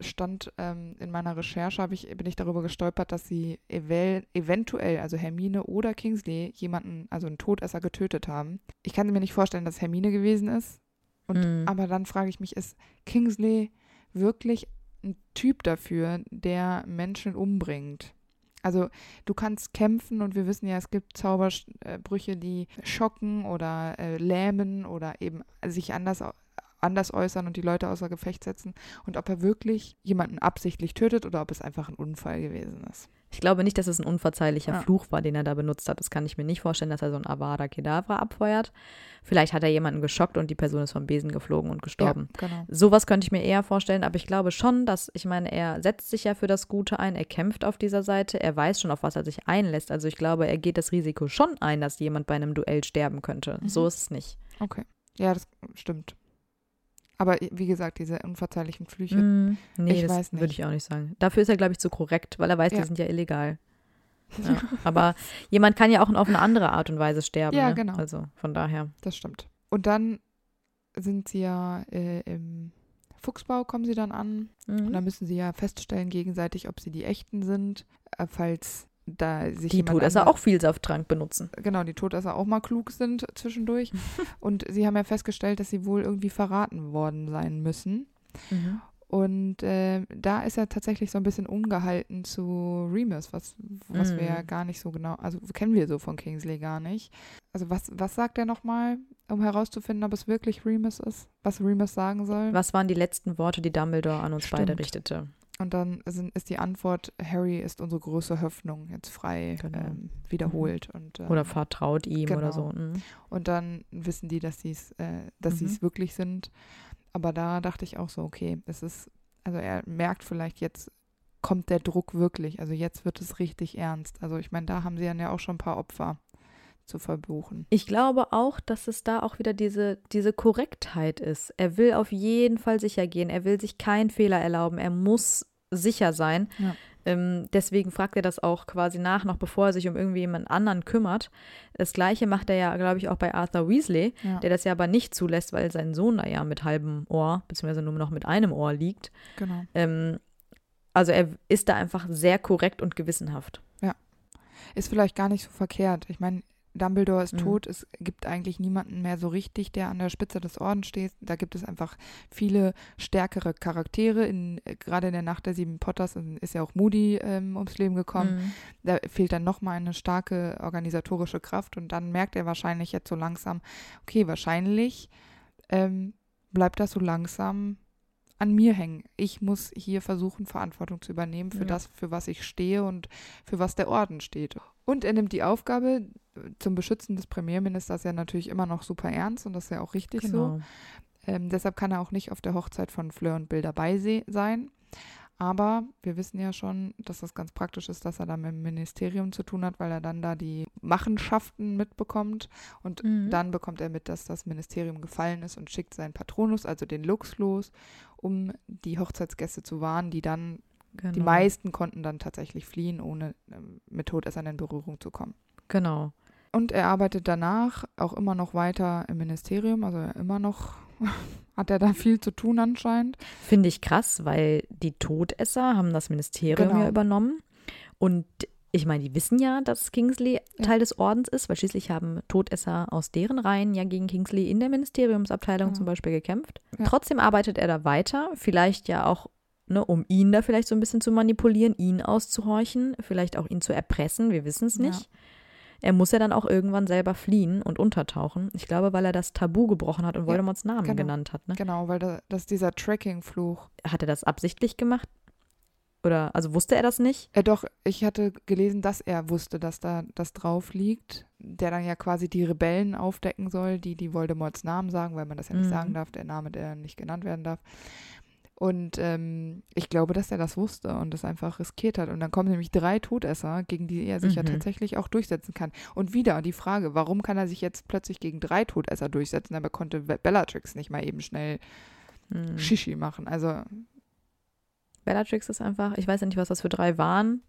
Speaker 3: stand ähm, in meiner Recherche, ich, bin ich darüber gestolpert, dass sie evel eventuell, also Hermine oder Kingsley, jemanden, also einen Todesser getötet haben. Ich kann mir nicht vorstellen, dass Hermine gewesen ist. Und,
Speaker 2: Mhm.
Speaker 3: Aber dann frage ich mich, ist Kingsley wirklich ein Typ dafür, der Menschen umbringt? Also du kannst kämpfen und wir wissen ja, es gibt Zauberbrüche, die schocken oder äh, lähmen oder eben sich anders, anders äußern und die Leute außer Gefecht setzen. Und ob er wirklich jemanden absichtlich tötet oder ob es einfach ein Unfall gewesen ist.
Speaker 2: Ich glaube nicht, dass es ein unverzeihlicher
Speaker 3: Ja.
Speaker 2: Fluch war, den er da benutzt hat. Das kann ich mir nicht vorstellen, dass er so ein Avada Kedavra abfeuert. Vielleicht hat er jemanden geschockt und die Person ist vom Besen geflogen und gestorben.
Speaker 3: Ja, genau.
Speaker 2: Sowas könnte ich mir eher vorstellen, aber ich glaube schon, dass, ich meine, er setzt sich ja für das Gute ein, er kämpft auf dieser Seite, er weiß schon, auf was er sich einlässt. Also ich glaube, er geht das Risiko schon ein, dass jemand bei einem Duell sterben könnte.
Speaker 3: Mhm.
Speaker 2: So ist es nicht.
Speaker 3: Okay. Ja, das stimmt. Aber wie gesagt, diese unverzeihlichen Flüche.
Speaker 2: Mm, nee,
Speaker 3: Ich
Speaker 2: das würde ich auch nicht sagen. Dafür ist er, glaube ich, zu korrekt, weil er weiß,
Speaker 3: Ja.
Speaker 2: die sind ja illegal. (laughs) Ja. Aber jemand kann ja auch auf eine andere Art und Weise sterben.
Speaker 3: Ja,
Speaker 2: ne?
Speaker 3: genau.
Speaker 2: Also von daher.
Speaker 3: Das stimmt. Und dann sind sie ja äh, im Fuchsbau, kommen sie dann an. Und
Speaker 2: Mhm.
Speaker 3: dann müssen sie ja feststellen gegenseitig, ob sie die echten sind, äh, falls da sich
Speaker 2: Die Todesser auch Vielsafttrank benutzen.
Speaker 3: genau, die Todesser auch mal klug sind zwischendurch. (laughs) und sie haben ja festgestellt, dass sie wohl irgendwie verraten worden sein müssen. Und äh, da ist er tatsächlich so ein bisschen ungehalten zu Remus, was, was wir ja
Speaker 2: Mhm.
Speaker 3: gar nicht so genau, also kennen wir so von Kingsley gar nicht. Also was, was sagt er nochmal, um herauszufinden, ob es wirklich Remus ist, was Remus sagen soll?
Speaker 2: Was waren die letzten Worte, die Dumbledore an uns beide
Speaker 3: Stimmt.
Speaker 2: richtete?
Speaker 3: Und dann sind, ist die Antwort, Harry ist unsere große Hoffnung, jetzt frei
Speaker 2: Genau.
Speaker 3: ähm, wiederholt. Und, ähm,
Speaker 2: Oder vertraut ihm oder
Speaker 3: genau.
Speaker 2: so. Mhm.
Speaker 3: Und dann wissen die, dass sie es, äh, dass
Speaker 2: Mhm.
Speaker 3: sie es wirklich sind. Aber da dachte ich auch so, okay, es ist, also er merkt vielleicht jetzt kommt der Druck wirklich. Also jetzt wird es richtig ernst. Also ich meine, da haben sie dann ja auch schon ein paar Opfer zu verbuchen.
Speaker 2: Ich glaube auch, dass es da auch wieder diese, diese Korrektheit ist. Er will auf jeden Fall sicher gehen. Er will sich keinen Fehler erlauben. Er muss sicher sein.
Speaker 3: Ja.
Speaker 2: Ähm, deswegen fragt er das auch quasi nach, noch bevor er sich um irgendwie jemand anderen kümmert. Das gleiche macht er ja, glaube ich, auch bei Arthur Weasley,
Speaker 3: Ja,
Speaker 2: der das ja aber nicht zulässt, weil sein Sohn da ja mit halbem Ohr, beziehungsweise nur noch mit einem Ohr liegt.
Speaker 3: genau.
Speaker 2: Ähm, also er ist da einfach sehr korrekt und gewissenhaft.
Speaker 3: Ist vielleicht gar nicht so verkehrt. Ich meine, Dumbledore ist
Speaker 2: Mhm.
Speaker 3: tot. Es gibt eigentlich niemanden mehr so richtig, der an der Spitze des Ordens steht. Da gibt es einfach viele stärkere Charaktere. In, äh, gerade in der Nacht der sieben Potters ist ja auch Moody ähm, ums Leben gekommen.
Speaker 2: Mhm.
Speaker 3: Da fehlt dann nochmal eine starke organisatorische Kraft. Und dann merkt er wahrscheinlich jetzt so langsam, okay, wahrscheinlich ähm, bleibt das so langsam an mir hängen. Ich muss hier versuchen, Verantwortung zu übernehmen für
Speaker 2: Ja.
Speaker 3: das, für was ich stehe und für was der Orden steht. Und er nimmt die Aufgabe äh, zum Beschützen des Premierministers ja natürlich immer noch super ernst und das ist ja auch richtig so.
Speaker 2: Genau.
Speaker 3: Ähm, deshalb kann er auch nicht auf der Hochzeit von Fleur und Bill dabei se- sein. Aber wir wissen ja schon, dass das ganz praktisch ist, dass er da mit dem Ministerium zu tun hat, weil er dann da die Machenschaften mitbekommt. Und
Speaker 2: Mhm.
Speaker 3: dann bekommt er mit, dass das Ministerium gefallen ist und schickt seinen Patronus, also den Lux, los, um die Hochzeitsgäste zu warnen, die dann,
Speaker 2: Genau.
Speaker 3: die meisten konnten dann tatsächlich fliehen, ohne ähm, mit Todessern in Berührung zu kommen.
Speaker 2: Genau.
Speaker 3: Und er arbeitet danach auch immer noch weiter im Ministerium, also immer noch (laughs) hat er da viel zu tun anscheinend.
Speaker 2: Finde ich krass, weil die Todesser haben das Ministerium
Speaker 3: Genau.
Speaker 2: ja übernommen. Und ich meine, die wissen ja, dass Kingsley
Speaker 3: Ja.
Speaker 2: Teil des Ordens ist, weil schließlich haben Todesser aus deren Reihen ja gegen Kingsley in der Ministeriumsabteilung
Speaker 3: Genau.
Speaker 2: zum Beispiel gekämpft.
Speaker 3: Ja.
Speaker 2: Trotzdem arbeitet er da weiter, vielleicht ja auch, ne, um ihn da vielleicht so ein bisschen zu manipulieren, ihn auszuhorchen, vielleicht auch ihn zu erpressen, wir wissen es
Speaker 3: Ja.
Speaker 2: nicht. Er muss ja dann auch irgendwann selber fliehen und untertauchen. Ich glaube, weil er das Tabu gebrochen hat und
Speaker 3: Ja,
Speaker 2: Voldemorts Namen
Speaker 3: genau.
Speaker 2: genannt hat. Ne?
Speaker 3: Genau, weil da, das dieser Tracking-Fluch.
Speaker 2: Hat er das absichtlich gemacht? Oder, also wusste er das nicht?
Speaker 3: Äh, doch, ich hatte gelesen, dass er wusste, dass da das drauf liegt, der dann ja quasi die Rebellen aufdecken soll, die die Voldemorts Namen sagen, weil man das ja nicht
Speaker 2: Mhm.
Speaker 3: sagen darf, der Name, der nicht genannt werden darf. Und ähm, ich glaube, dass er das wusste und das einfach riskiert hat. Und dann kommen nämlich drei Todesser, gegen die er sich ja
Speaker 2: Mhm.
Speaker 3: tatsächlich auch durchsetzen kann. Und wieder die Frage, warum kann er sich jetzt plötzlich gegen drei Todesser durchsetzen? Aber konnte Be- Bellatrix nicht mal eben schnell
Speaker 2: Hm.
Speaker 3: Shishi machen. Also
Speaker 2: Bellatrix ist einfach, ich weiß ja nicht, was das für drei waren.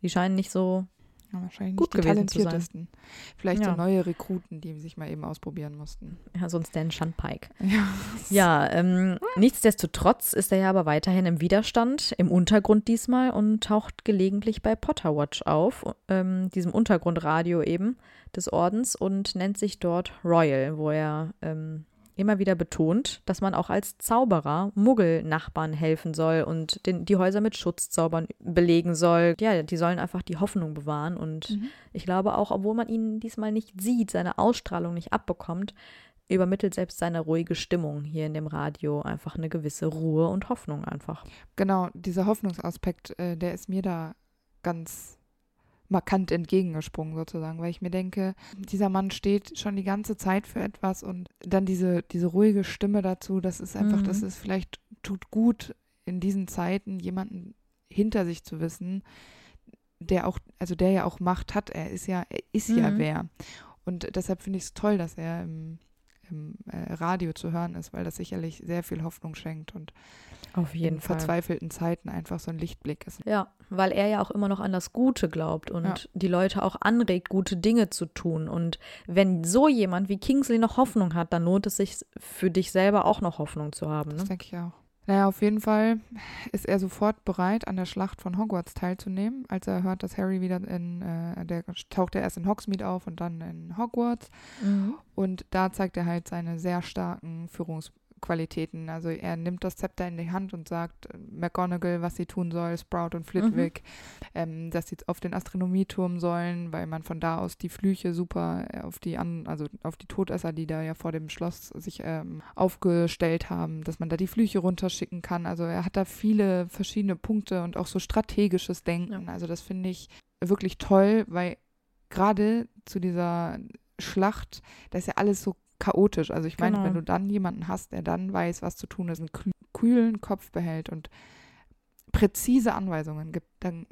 Speaker 2: Die scheinen nicht so.
Speaker 3: Ja, wahrscheinlich
Speaker 2: Gut
Speaker 3: nicht die
Speaker 2: gewesen zu sein.
Speaker 3: talentiertesten. Vielleicht so
Speaker 2: Ja.
Speaker 3: neue Rekruten, die sich mal eben ausprobieren mussten.
Speaker 2: Ja, so ein Stan Shunpike.
Speaker 3: Ja.
Speaker 2: Ja, ähm, nichtsdestotrotz ist er ja aber weiterhin im Widerstand, im Untergrund diesmal und taucht gelegentlich bei Potterwatch auf, ähm, diesem Untergrundradio eben des Ordens und nennt sich dort Royal, wo er ähm, immer wieder betont, dass man auch als Zauberer Muggel-Nachbarn helfen soll und den, die Häuser mit Schutzzaubern belegen soll. Ja, die sollen einfach die Hoffnung bewahren und
Speaker 3: Mhm.
Speaker 2: ich glaube auch, obwohl man ihn diesmal nicht sieht, seine Ausstrahlung nicht abbekommt, übermittelt selbst seine ruhige Stimmung hier in dem Radio einfach eine gewisse Ruhe und Hoffnung einfach.
Speaker 3: Genau, dieser Hoffnungsaspekt, äh, der ist mir da ganz markant entgegengesprungen sozusagen, weil ich mir denke, dieser Mann steht schon die ganze Zeit für etwas und dann diese, diese ruhige Stimme dazu, das ist einfach,
Speaker 2: Mhm.
Speaker 3: das ist vielleicht tut gut in diesen Zeiten jemanden hinter sich zu wissen, der auch, also der ja auch Macht hat, er ist ja, er ist ja
Speaker 2: Mhm.
Speaker 3: wer. Und deshalb finde ich es toll, dass er im im äh, Radio zu hören ist, weil das sicherlich sehr viel Hoffnung schenkt und
Speaker 2: Auf jeden
Speaker 3: in
Speaker 2: Fall.
Speaker 3: verzweifelten Zeiten einfach so ein Lichtblick ist.
Speaker 2: Ja, weil er ja auch immer noch an das Gute glaubt und
Speaker 3: Ja.
Speaker 2: die Leute auch anregt, gute Dinge zu tun. Und wenn so jemand wie Kingsley noch Hoffnung hat, dann lohnt es sich für dich selber auch noch Hoffnung zu haben.
Speaker 3: Das
Speaker 2: Ne?
Speaker 3: denke ich auch. Naja, auf jeden Fall ist er sofort bereit, an der Schlacht von Hogwarts teilzunehmen, als er hört, dass Harry wieder in, äh, der taucht er erst in Hogsmeade auf und dann in Hogwarts.
Speaker 2: Mhm.
Speaker 3: Und da zeigt er halt seine sehr starken Führungsqualitäten. Also er nimmt das Zepter in die Hand und sagt äh, McGonagall, was sie tun soll, Sprout und Flitwick, ähm, dass sie auf den Astronomieturm sollen, weil man von da aus die Flüche super äh, auf die an, also auf die Todesser, die da ja vor dem Schloss sich ähm, aufgestellt haben, dass man da die Flüche runterschicken kann. Also er hat da viele verschiedene Punkte und auch so strategisches Denken. Also das finde ich wirklich toll, weil gerade zu dieser Schlacht, da ist ja alles so chaotisch. Also ich meine,
Speaker 2: Genau.
Speaker 3: wenn du dann jemanden hast, der dann weiß, was zu tun ist, einen kühl- kühlen Kopf behält und präzise Anweisungen gibt, dann,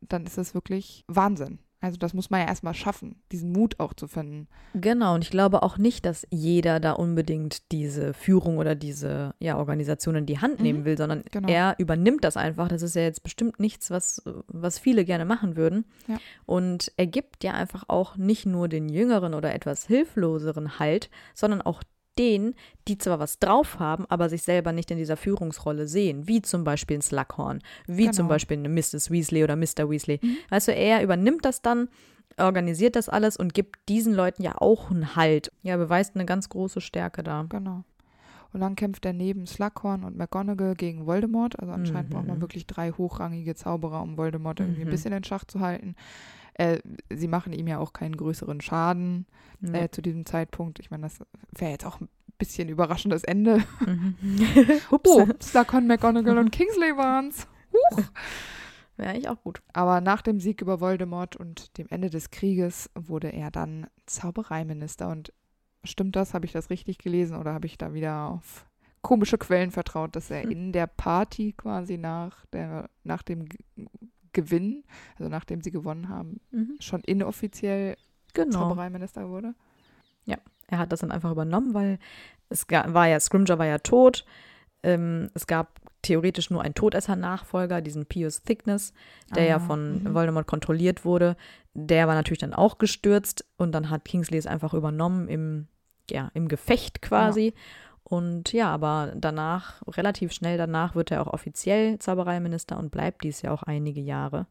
Speaker 3: dann ist das wirklich Wahnsinn. Also das muss man ja erstmal schaffen, diesen Mut auch zu finden.
Speaker 2: Genau, und ich glaube auch nicht, dass jeder da unbedingt diese Führung oder diese ja, Organisation in die Hand nehmen
Speaker 3: Mhm,
Speaker 2: will, sondern
Speaker 3: genau.
Speaker 2: er übernimmt das einfach. Das ist ja jetzt bestimmt nichts, was, was viele gerne machen würden.
Speaker 3: Ja.
Speaker 2: Und er gibt ja einfach auch nicht nur den jüngeren oder etwas hilfloseren Halt, sondern auch denen, die zwar was drauf haben, aber sich selber nicht in dieser Führungsrolle sehen, wie zum Beispiel ein Slughorn, wie zum
Speaker 3: Genau.
Speaker 2: Beispiel eine Mrs. Weasley oder Mr. Weasley.
Speaker 3: Mhm.
Speaker 2: Also er übernimmt das dann, organisiert das alles und gibt diesen Leuten ja auch einen Halt. Ja, beweist eine ganz große Stärke da.
Speaker 3: Genau. Und dann kämpft er neben Slughorn und McGonagall gegen Voldemort. Also anscheinend
Speaker 2: Mhm.
Speaker 3: braucht man wirklich drei hochrangige Zauberer, um Voldemort irgendwie
Speaker 2: Mhm.
Speaker 3: ein bisschen in Schach zu halten. Äh, sie machen ihm ja auch keinen größeren Schaden
Speaker 2: Ja.
Speaker 3: äh, zu diesem Zeitpunkt. Ich meine, das wäre jetzt auch ein bisschen überraschendes Ende.
Speaker 2: Mhm.
Speaker 3: Oh, (laughs)
Speaker 2: Ups.
Speaker 3: Slughorn, McGonagall und Kingsley waren's.
Speaker 2: Wäre eigentlich auch gut.
Speaker 3: Aber nach dem Sieg über Voldemort und dem Ende des Krieges wurde er dann Zaubereiminister. Und stimmt das? Habe ich das richtig gelesen oder habe ich da wieder auf komische Quellen vertraut, dass er
Speaker 2: Hm.
Speaker 3: in der Party quasi nach, der, nach dem G Gewinn, also nachdem sie gewonnen haben,
Speaker 2: Mhm.
Speaker 3: schon inoffiziell
Speaker 2: Genau.
Speaker 3: Zaubereiminister wurde?
Speaker 2: Er hat das dann einfach übernommen, weil es war ja, Scrimger war ja tot. Ähm, es gab theoretisch nur einen Todesser-Nachfolger, diesen Pius Thickness, der ja
Speaker 3: Ah,
Speaker 2: von
Speaker 3: mhm.
Speaker 2: Voldemort kontrolliert wurde. Der war natürlich dann auch gestürzt und dann hat Kingsley es einfach übernommen im, ja, im Gefecht quasi. Und ja, aber danach, relativ schnell danach, wird er auch offiziell Zaubereiminister und bleibt dies ja auch einige Jahre.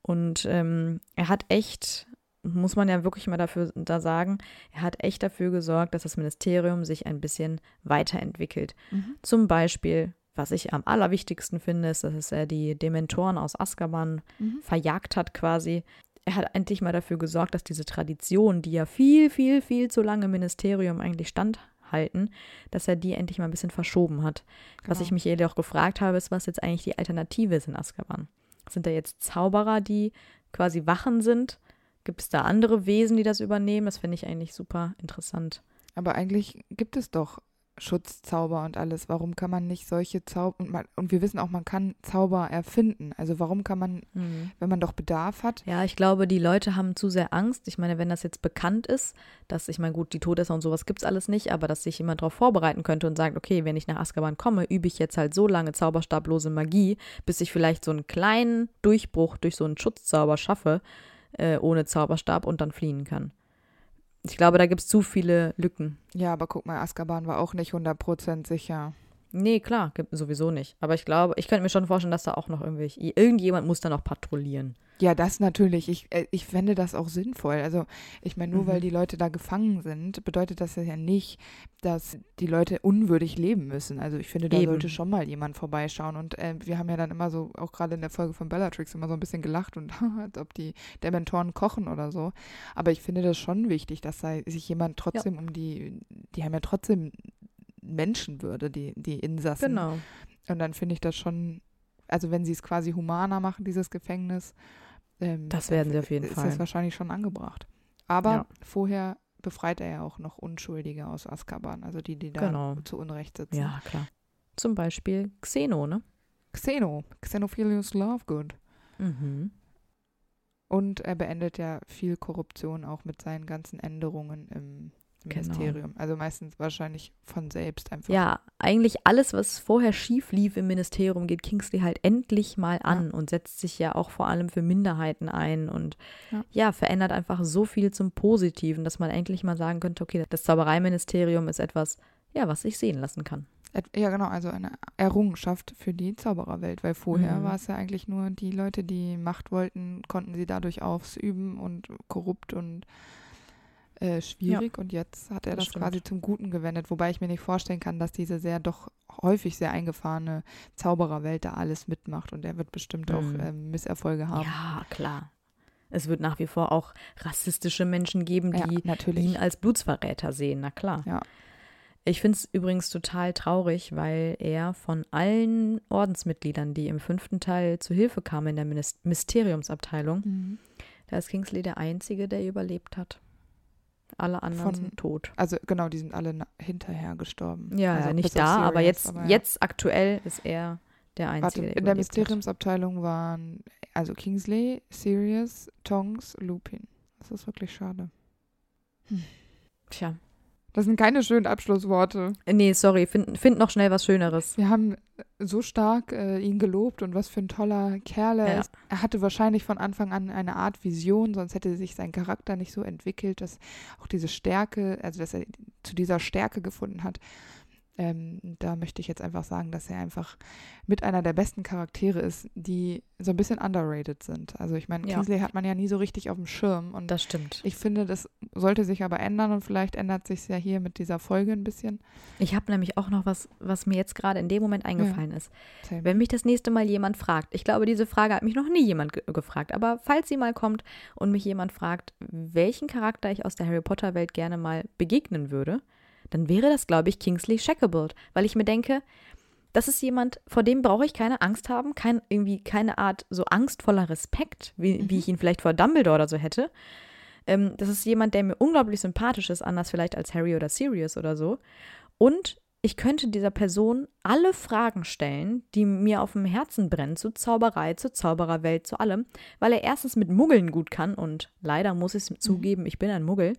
Speaker 2: Und ähm, er hat echt, muss man ja wirklich mal dafür da sagen, er hat echt dafür gesorgt, dass das Ministerium sich ein bisschen weiterentwickelt.
Speaker 3: Mhm.
Speaker 2: Zum Beispiel, was ich am allerwichtigsten finde, ist, dass er die Dementoren aus Azkaban
Speaker 3: Mhm.
Speaker 2: verjagt hat quasi. Er hat endlich mal dafür gesorgt, dass diese Tradition, die ja viel, viel, viel zu lange im Ministerium eigentlich standhalten, dass er die endlich mal ein bisschen verschoben hat. Was
Speaker 3: Genau.
Speaker 2: ich mich jedoch gefragt habe, ist, was jetzt eigentlich die Alternative ist in Azkaban. Sind da jetzt Zauberer, die quasi Wachen sind? Gibt es da andere Wesen, die das übernehmen? Das finde ich eigentlich super interessant.
Speaker 3: Aber eigentlich gibt es doch Schutzzauber und alles. Warum kann man nicht solche Zauber und, man, und wir wissen auch, man kann Zauber erfinden. Also warum kann man, wenn man doch Bedarf hat,
Speaker 2: Ja, ich glaube, die Leute haben zu sehr Angst. Ich meine, wenn das jetzt bekannt ist, dass, ich meine, gut, die Todesser und sowas gibt es alles nicht, aber dass sich jemand darauf vorbereiten könnte und sagt, okay, wenn ich nach Azkaban komme, übe ich jetzt halt so lange zauberstablose Magie, bis ich vielleicht so einen kleinen Durchbruch durch so einen Schutzzauber schaffe, äh, ohne Zauberstab und dann fliehen kann. Ich glaube, da gibt es zu viele Lücken.
Speaker 3: Ja, aber guck mal, Azkaban war auch nicht 100% sicher.
Speaker 2: Nee, klar, gibt sowieso nicht. Aber ich glaube, ich könnte mir schon vorstellen, dass da auch noch irgendwelche, irgendjemand muss da noch patrouillieren.
Speaker 3: Ja, das natürlich. Ich, äh, ich fände das auch sinnvoll. Also, ich meine, nur
Speaker 2: Mhm.
Speaker 3: weil die Leute da gefangen sind, bedeutet das ja nicht, dass die Leute unwürdig leben müssen. Also, ich finde, da
Speaker 2: Eben.
Speaker 3: sollte schon mal jemand vorbeischauen. Und äh, wir haben ja dann immer so, auch gerade in der Folge von Bellatrix, immer so ein bisschen gelacht und (laughs) als ob die Dementoren kochen oder so. Aber ich finde das schon wichtig, dass da sich jemand trotzdem um die, die haben ja trotzdem Menschenwürde, die, die Insassen.
Speaker 2: Genau.
Speaker 3: Und dann finde ich das schon, also wenn sie es quasi humaner machen, dieses Gefängnis, ähm,
Speaker 2: Das werden sie auf jeden
Speaker 3: ist
Speaker 2: Fall.
Speaker 3: das wahrscheinlich schon angebracht. Aber
Speaker 2: Ja.
Speaker 3: vorher befreit er ja auch noch Unschuldige aus Azkaban, also die, die da
Speaker 2: Genau.
Speaker 3: zu Unrecht sitzen.
Speaker 2: Ja, klar. Zum Beispiel Xeno, ne?
Speaker 3: Xeno, Xenophilius Lovegood.
Speaker 2: Mhm.
Speaker 3: Und er beendet ja viel Korruption auch mit seinen ganzen Änderungen im Genau. Ministerium. Genau. Also meistens wahrscheinlich von selbst einfach.
Speaker 2: Ja, eigentlich alles, was vorher schief lief im Ministerium, geht Kingsley halt endlich mal an ja. und setzt sich ja auch vor allem für Minderheiten ein und ja. ja. verändert einfach so viel zum Positiven, dass man endlich mal sagen könnte, okay, das Zaubereiministerium ist etwas, ja, was sich sehen lassen kann.
Speaker 3: Ja, genau, also eine Errungenschaft für die Zaubererwelt, weil vorher mhm. war es ja eigentlich nur die Leute, die Macht wollten, konnten sie dadurch ausüben und korrupt und äh, schwierig ja, und jetzt hat er das, das quasi zum Guten gewendet, wobei ich mir nicht vorstellen kann, dass diese sehr doch häufig sehr eingefahrene Zaubererwelt da alles mitmacht und er wird bestimmt mhm. auch ähm, Misserfolge haben.
Speaker 2: Ja, klar. Es wird nach wie vor auch rassistische Menschen geben, die ja, ihn als Blutsverräter sehen, na klar.
Speaker 3: Ja.
Speaker 2: Ich finde es übrigens total traurig, weil er von allen Ordensmitgliedern, die im fünften Teil zu Hilfe kamen in der Mysteriumsabteilung, mhm. da ist Kingsley der Einzige, der überlebt hat. Alle anderen Von, sind tot.
Speaker 3: Also genau, die sind alle hinterher gestorben.
Speaker 2: Ja,
Speaker 3: also
Speaker 2: nicht da, Sirius, aber jetzt, aber ja. jetzt aktuell ist er der Einzige, Warte,
Speaker 3: der In der Mysteriumsabteilung waren also Kingsley, Sirius, Tongs, Lupin. Das ist wirklich schade.
Speaker 2: Hm. Tja.
Speaker 3: Das sind keine schönen Abschlussworte.
Speaker 2: Nee, sorry, find, find noch schnell was Schöneres.
Speaker 3: Wir haben so stark äh, ihn gelobt und was für ein toller Kerl er ja. ist. Er hatte wahrscheinlich von Anfang an eine Art Vision, sonst hätte sich sein Charakter nicht so entwickelt, dass auch diese Stärke, also dass er zu dieser Stärke gefunden hat. Ähm, da möchte ich jetzt einfach sagen, dass er einfach mit einer der besten Charaktere ist, die so ein bisschen underrated sind. Also ich meine, ja. Kingsley hat man ja nie so richtig auf dem Schirm. Und
Speaker 2: das stimmt.
Speaker 3: Ich finde, das sollte sich aber ändern und vielleicht ändert sich es ja hier mit dieser Folge ein bisschen.
Speaker 2: Ich habe nämlich auch noch was, was mir jetzt gerade in dem Moment eingefallen ja. ist. Same. Wenn mich das nächste Mal jemand fragt, ich glaube, diese Frage hat mich noch nie jemand ge gefragt, aber falls sie mal kommt und mich jemand fragt, welchen Charakter ich aus der Harry Potter Welt gerne mal begegnen würde, dann wäre das, glaube ich, Kingsley Shacklebolt, weil ich mir denke, das ist jemand, vor dem brauche ich keine Angst haben, kein, irgendwie keine Art so angstvoller Respekt, wie, mhm. wie ich ihn vielleicht vor Dumbledore oder so hätte. Ähm, das ist jemand, der mir unglaublich sympathisch ist, anders vielleicht als Harry oder Sirius oder so. Und ich könnte dieser Person alle Fragen stellen, die mir auf dem Herzen brennen, zu Zauberei, zur Zaubererwelt, zu allem, weil er erstens mit Muggeln gut kann und leider muss ich es mhm. zugeben, ich bin ein Muggel.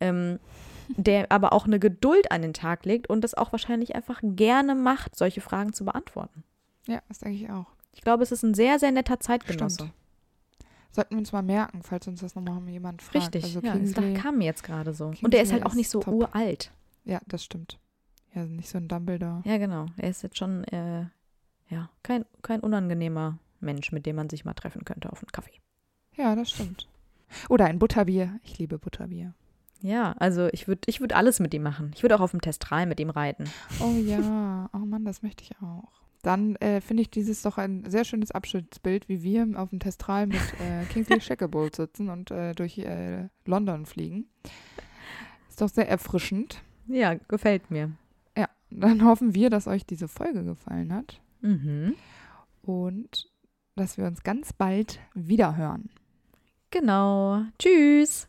Speaker 2: Ähm, der aber auch eine Geduld an den Tag legt und das auch wahrscheinlich einfach gerne macht, solche Fragen zu beantworten.
Speaker 3: Ja, das denke ich auch.
Speaker 2: Ich glaube, es ist ein sehr, sehr netter Zeitgenosse. Stimmt.
Speaker 3: Sollten wir uns mal merken, falls uns das nochmal jemand fragt.
Speaker 2: Richtig, also ja, das kam mir jetzt gerade so. Kingsley und er ist halt auch nicht so top. uralt.
Speaker 3: Ja, das stimmt. Ja, nicht so ein Dumbledore.
Speaker 2: Ja, genau. Er ist jetzt schon, äh, ja, kein, kein unangenehmer Mensch, mit dem man sich mal treffen könnte auf einen Kaffee.
Speaker 3: Ja, das stimmt. Oder ein Butterbier. Ich liebe Butterbier.
Speaker 2: Ja, also ich würde ich würd alles mit ihm machen. Ich würde auch auf dem Testral mit ihm reiten.
Speaker 3: Oh ja, oh Mann, das möchte ich auch. Dann äh, finde ich dieses doch ein sehr schönes Abschnittsbild, wie wir auf dem Testral mit äh, (laughs) Kingsley Shacklebolt sitzen und äh, durch äh, London fliegen. Ist doch sehr erfrischend.
Speaker 2: Ja, gefällt mir.
Speaker 3: Ja, dann hoffen wir, dass euch diese Folge gefallen hat.
Speaker 2: Mhm.
Speaker 3: Und dass wir uns ganz bald wieder hören.
Speaker 2: Genau. Tschüss.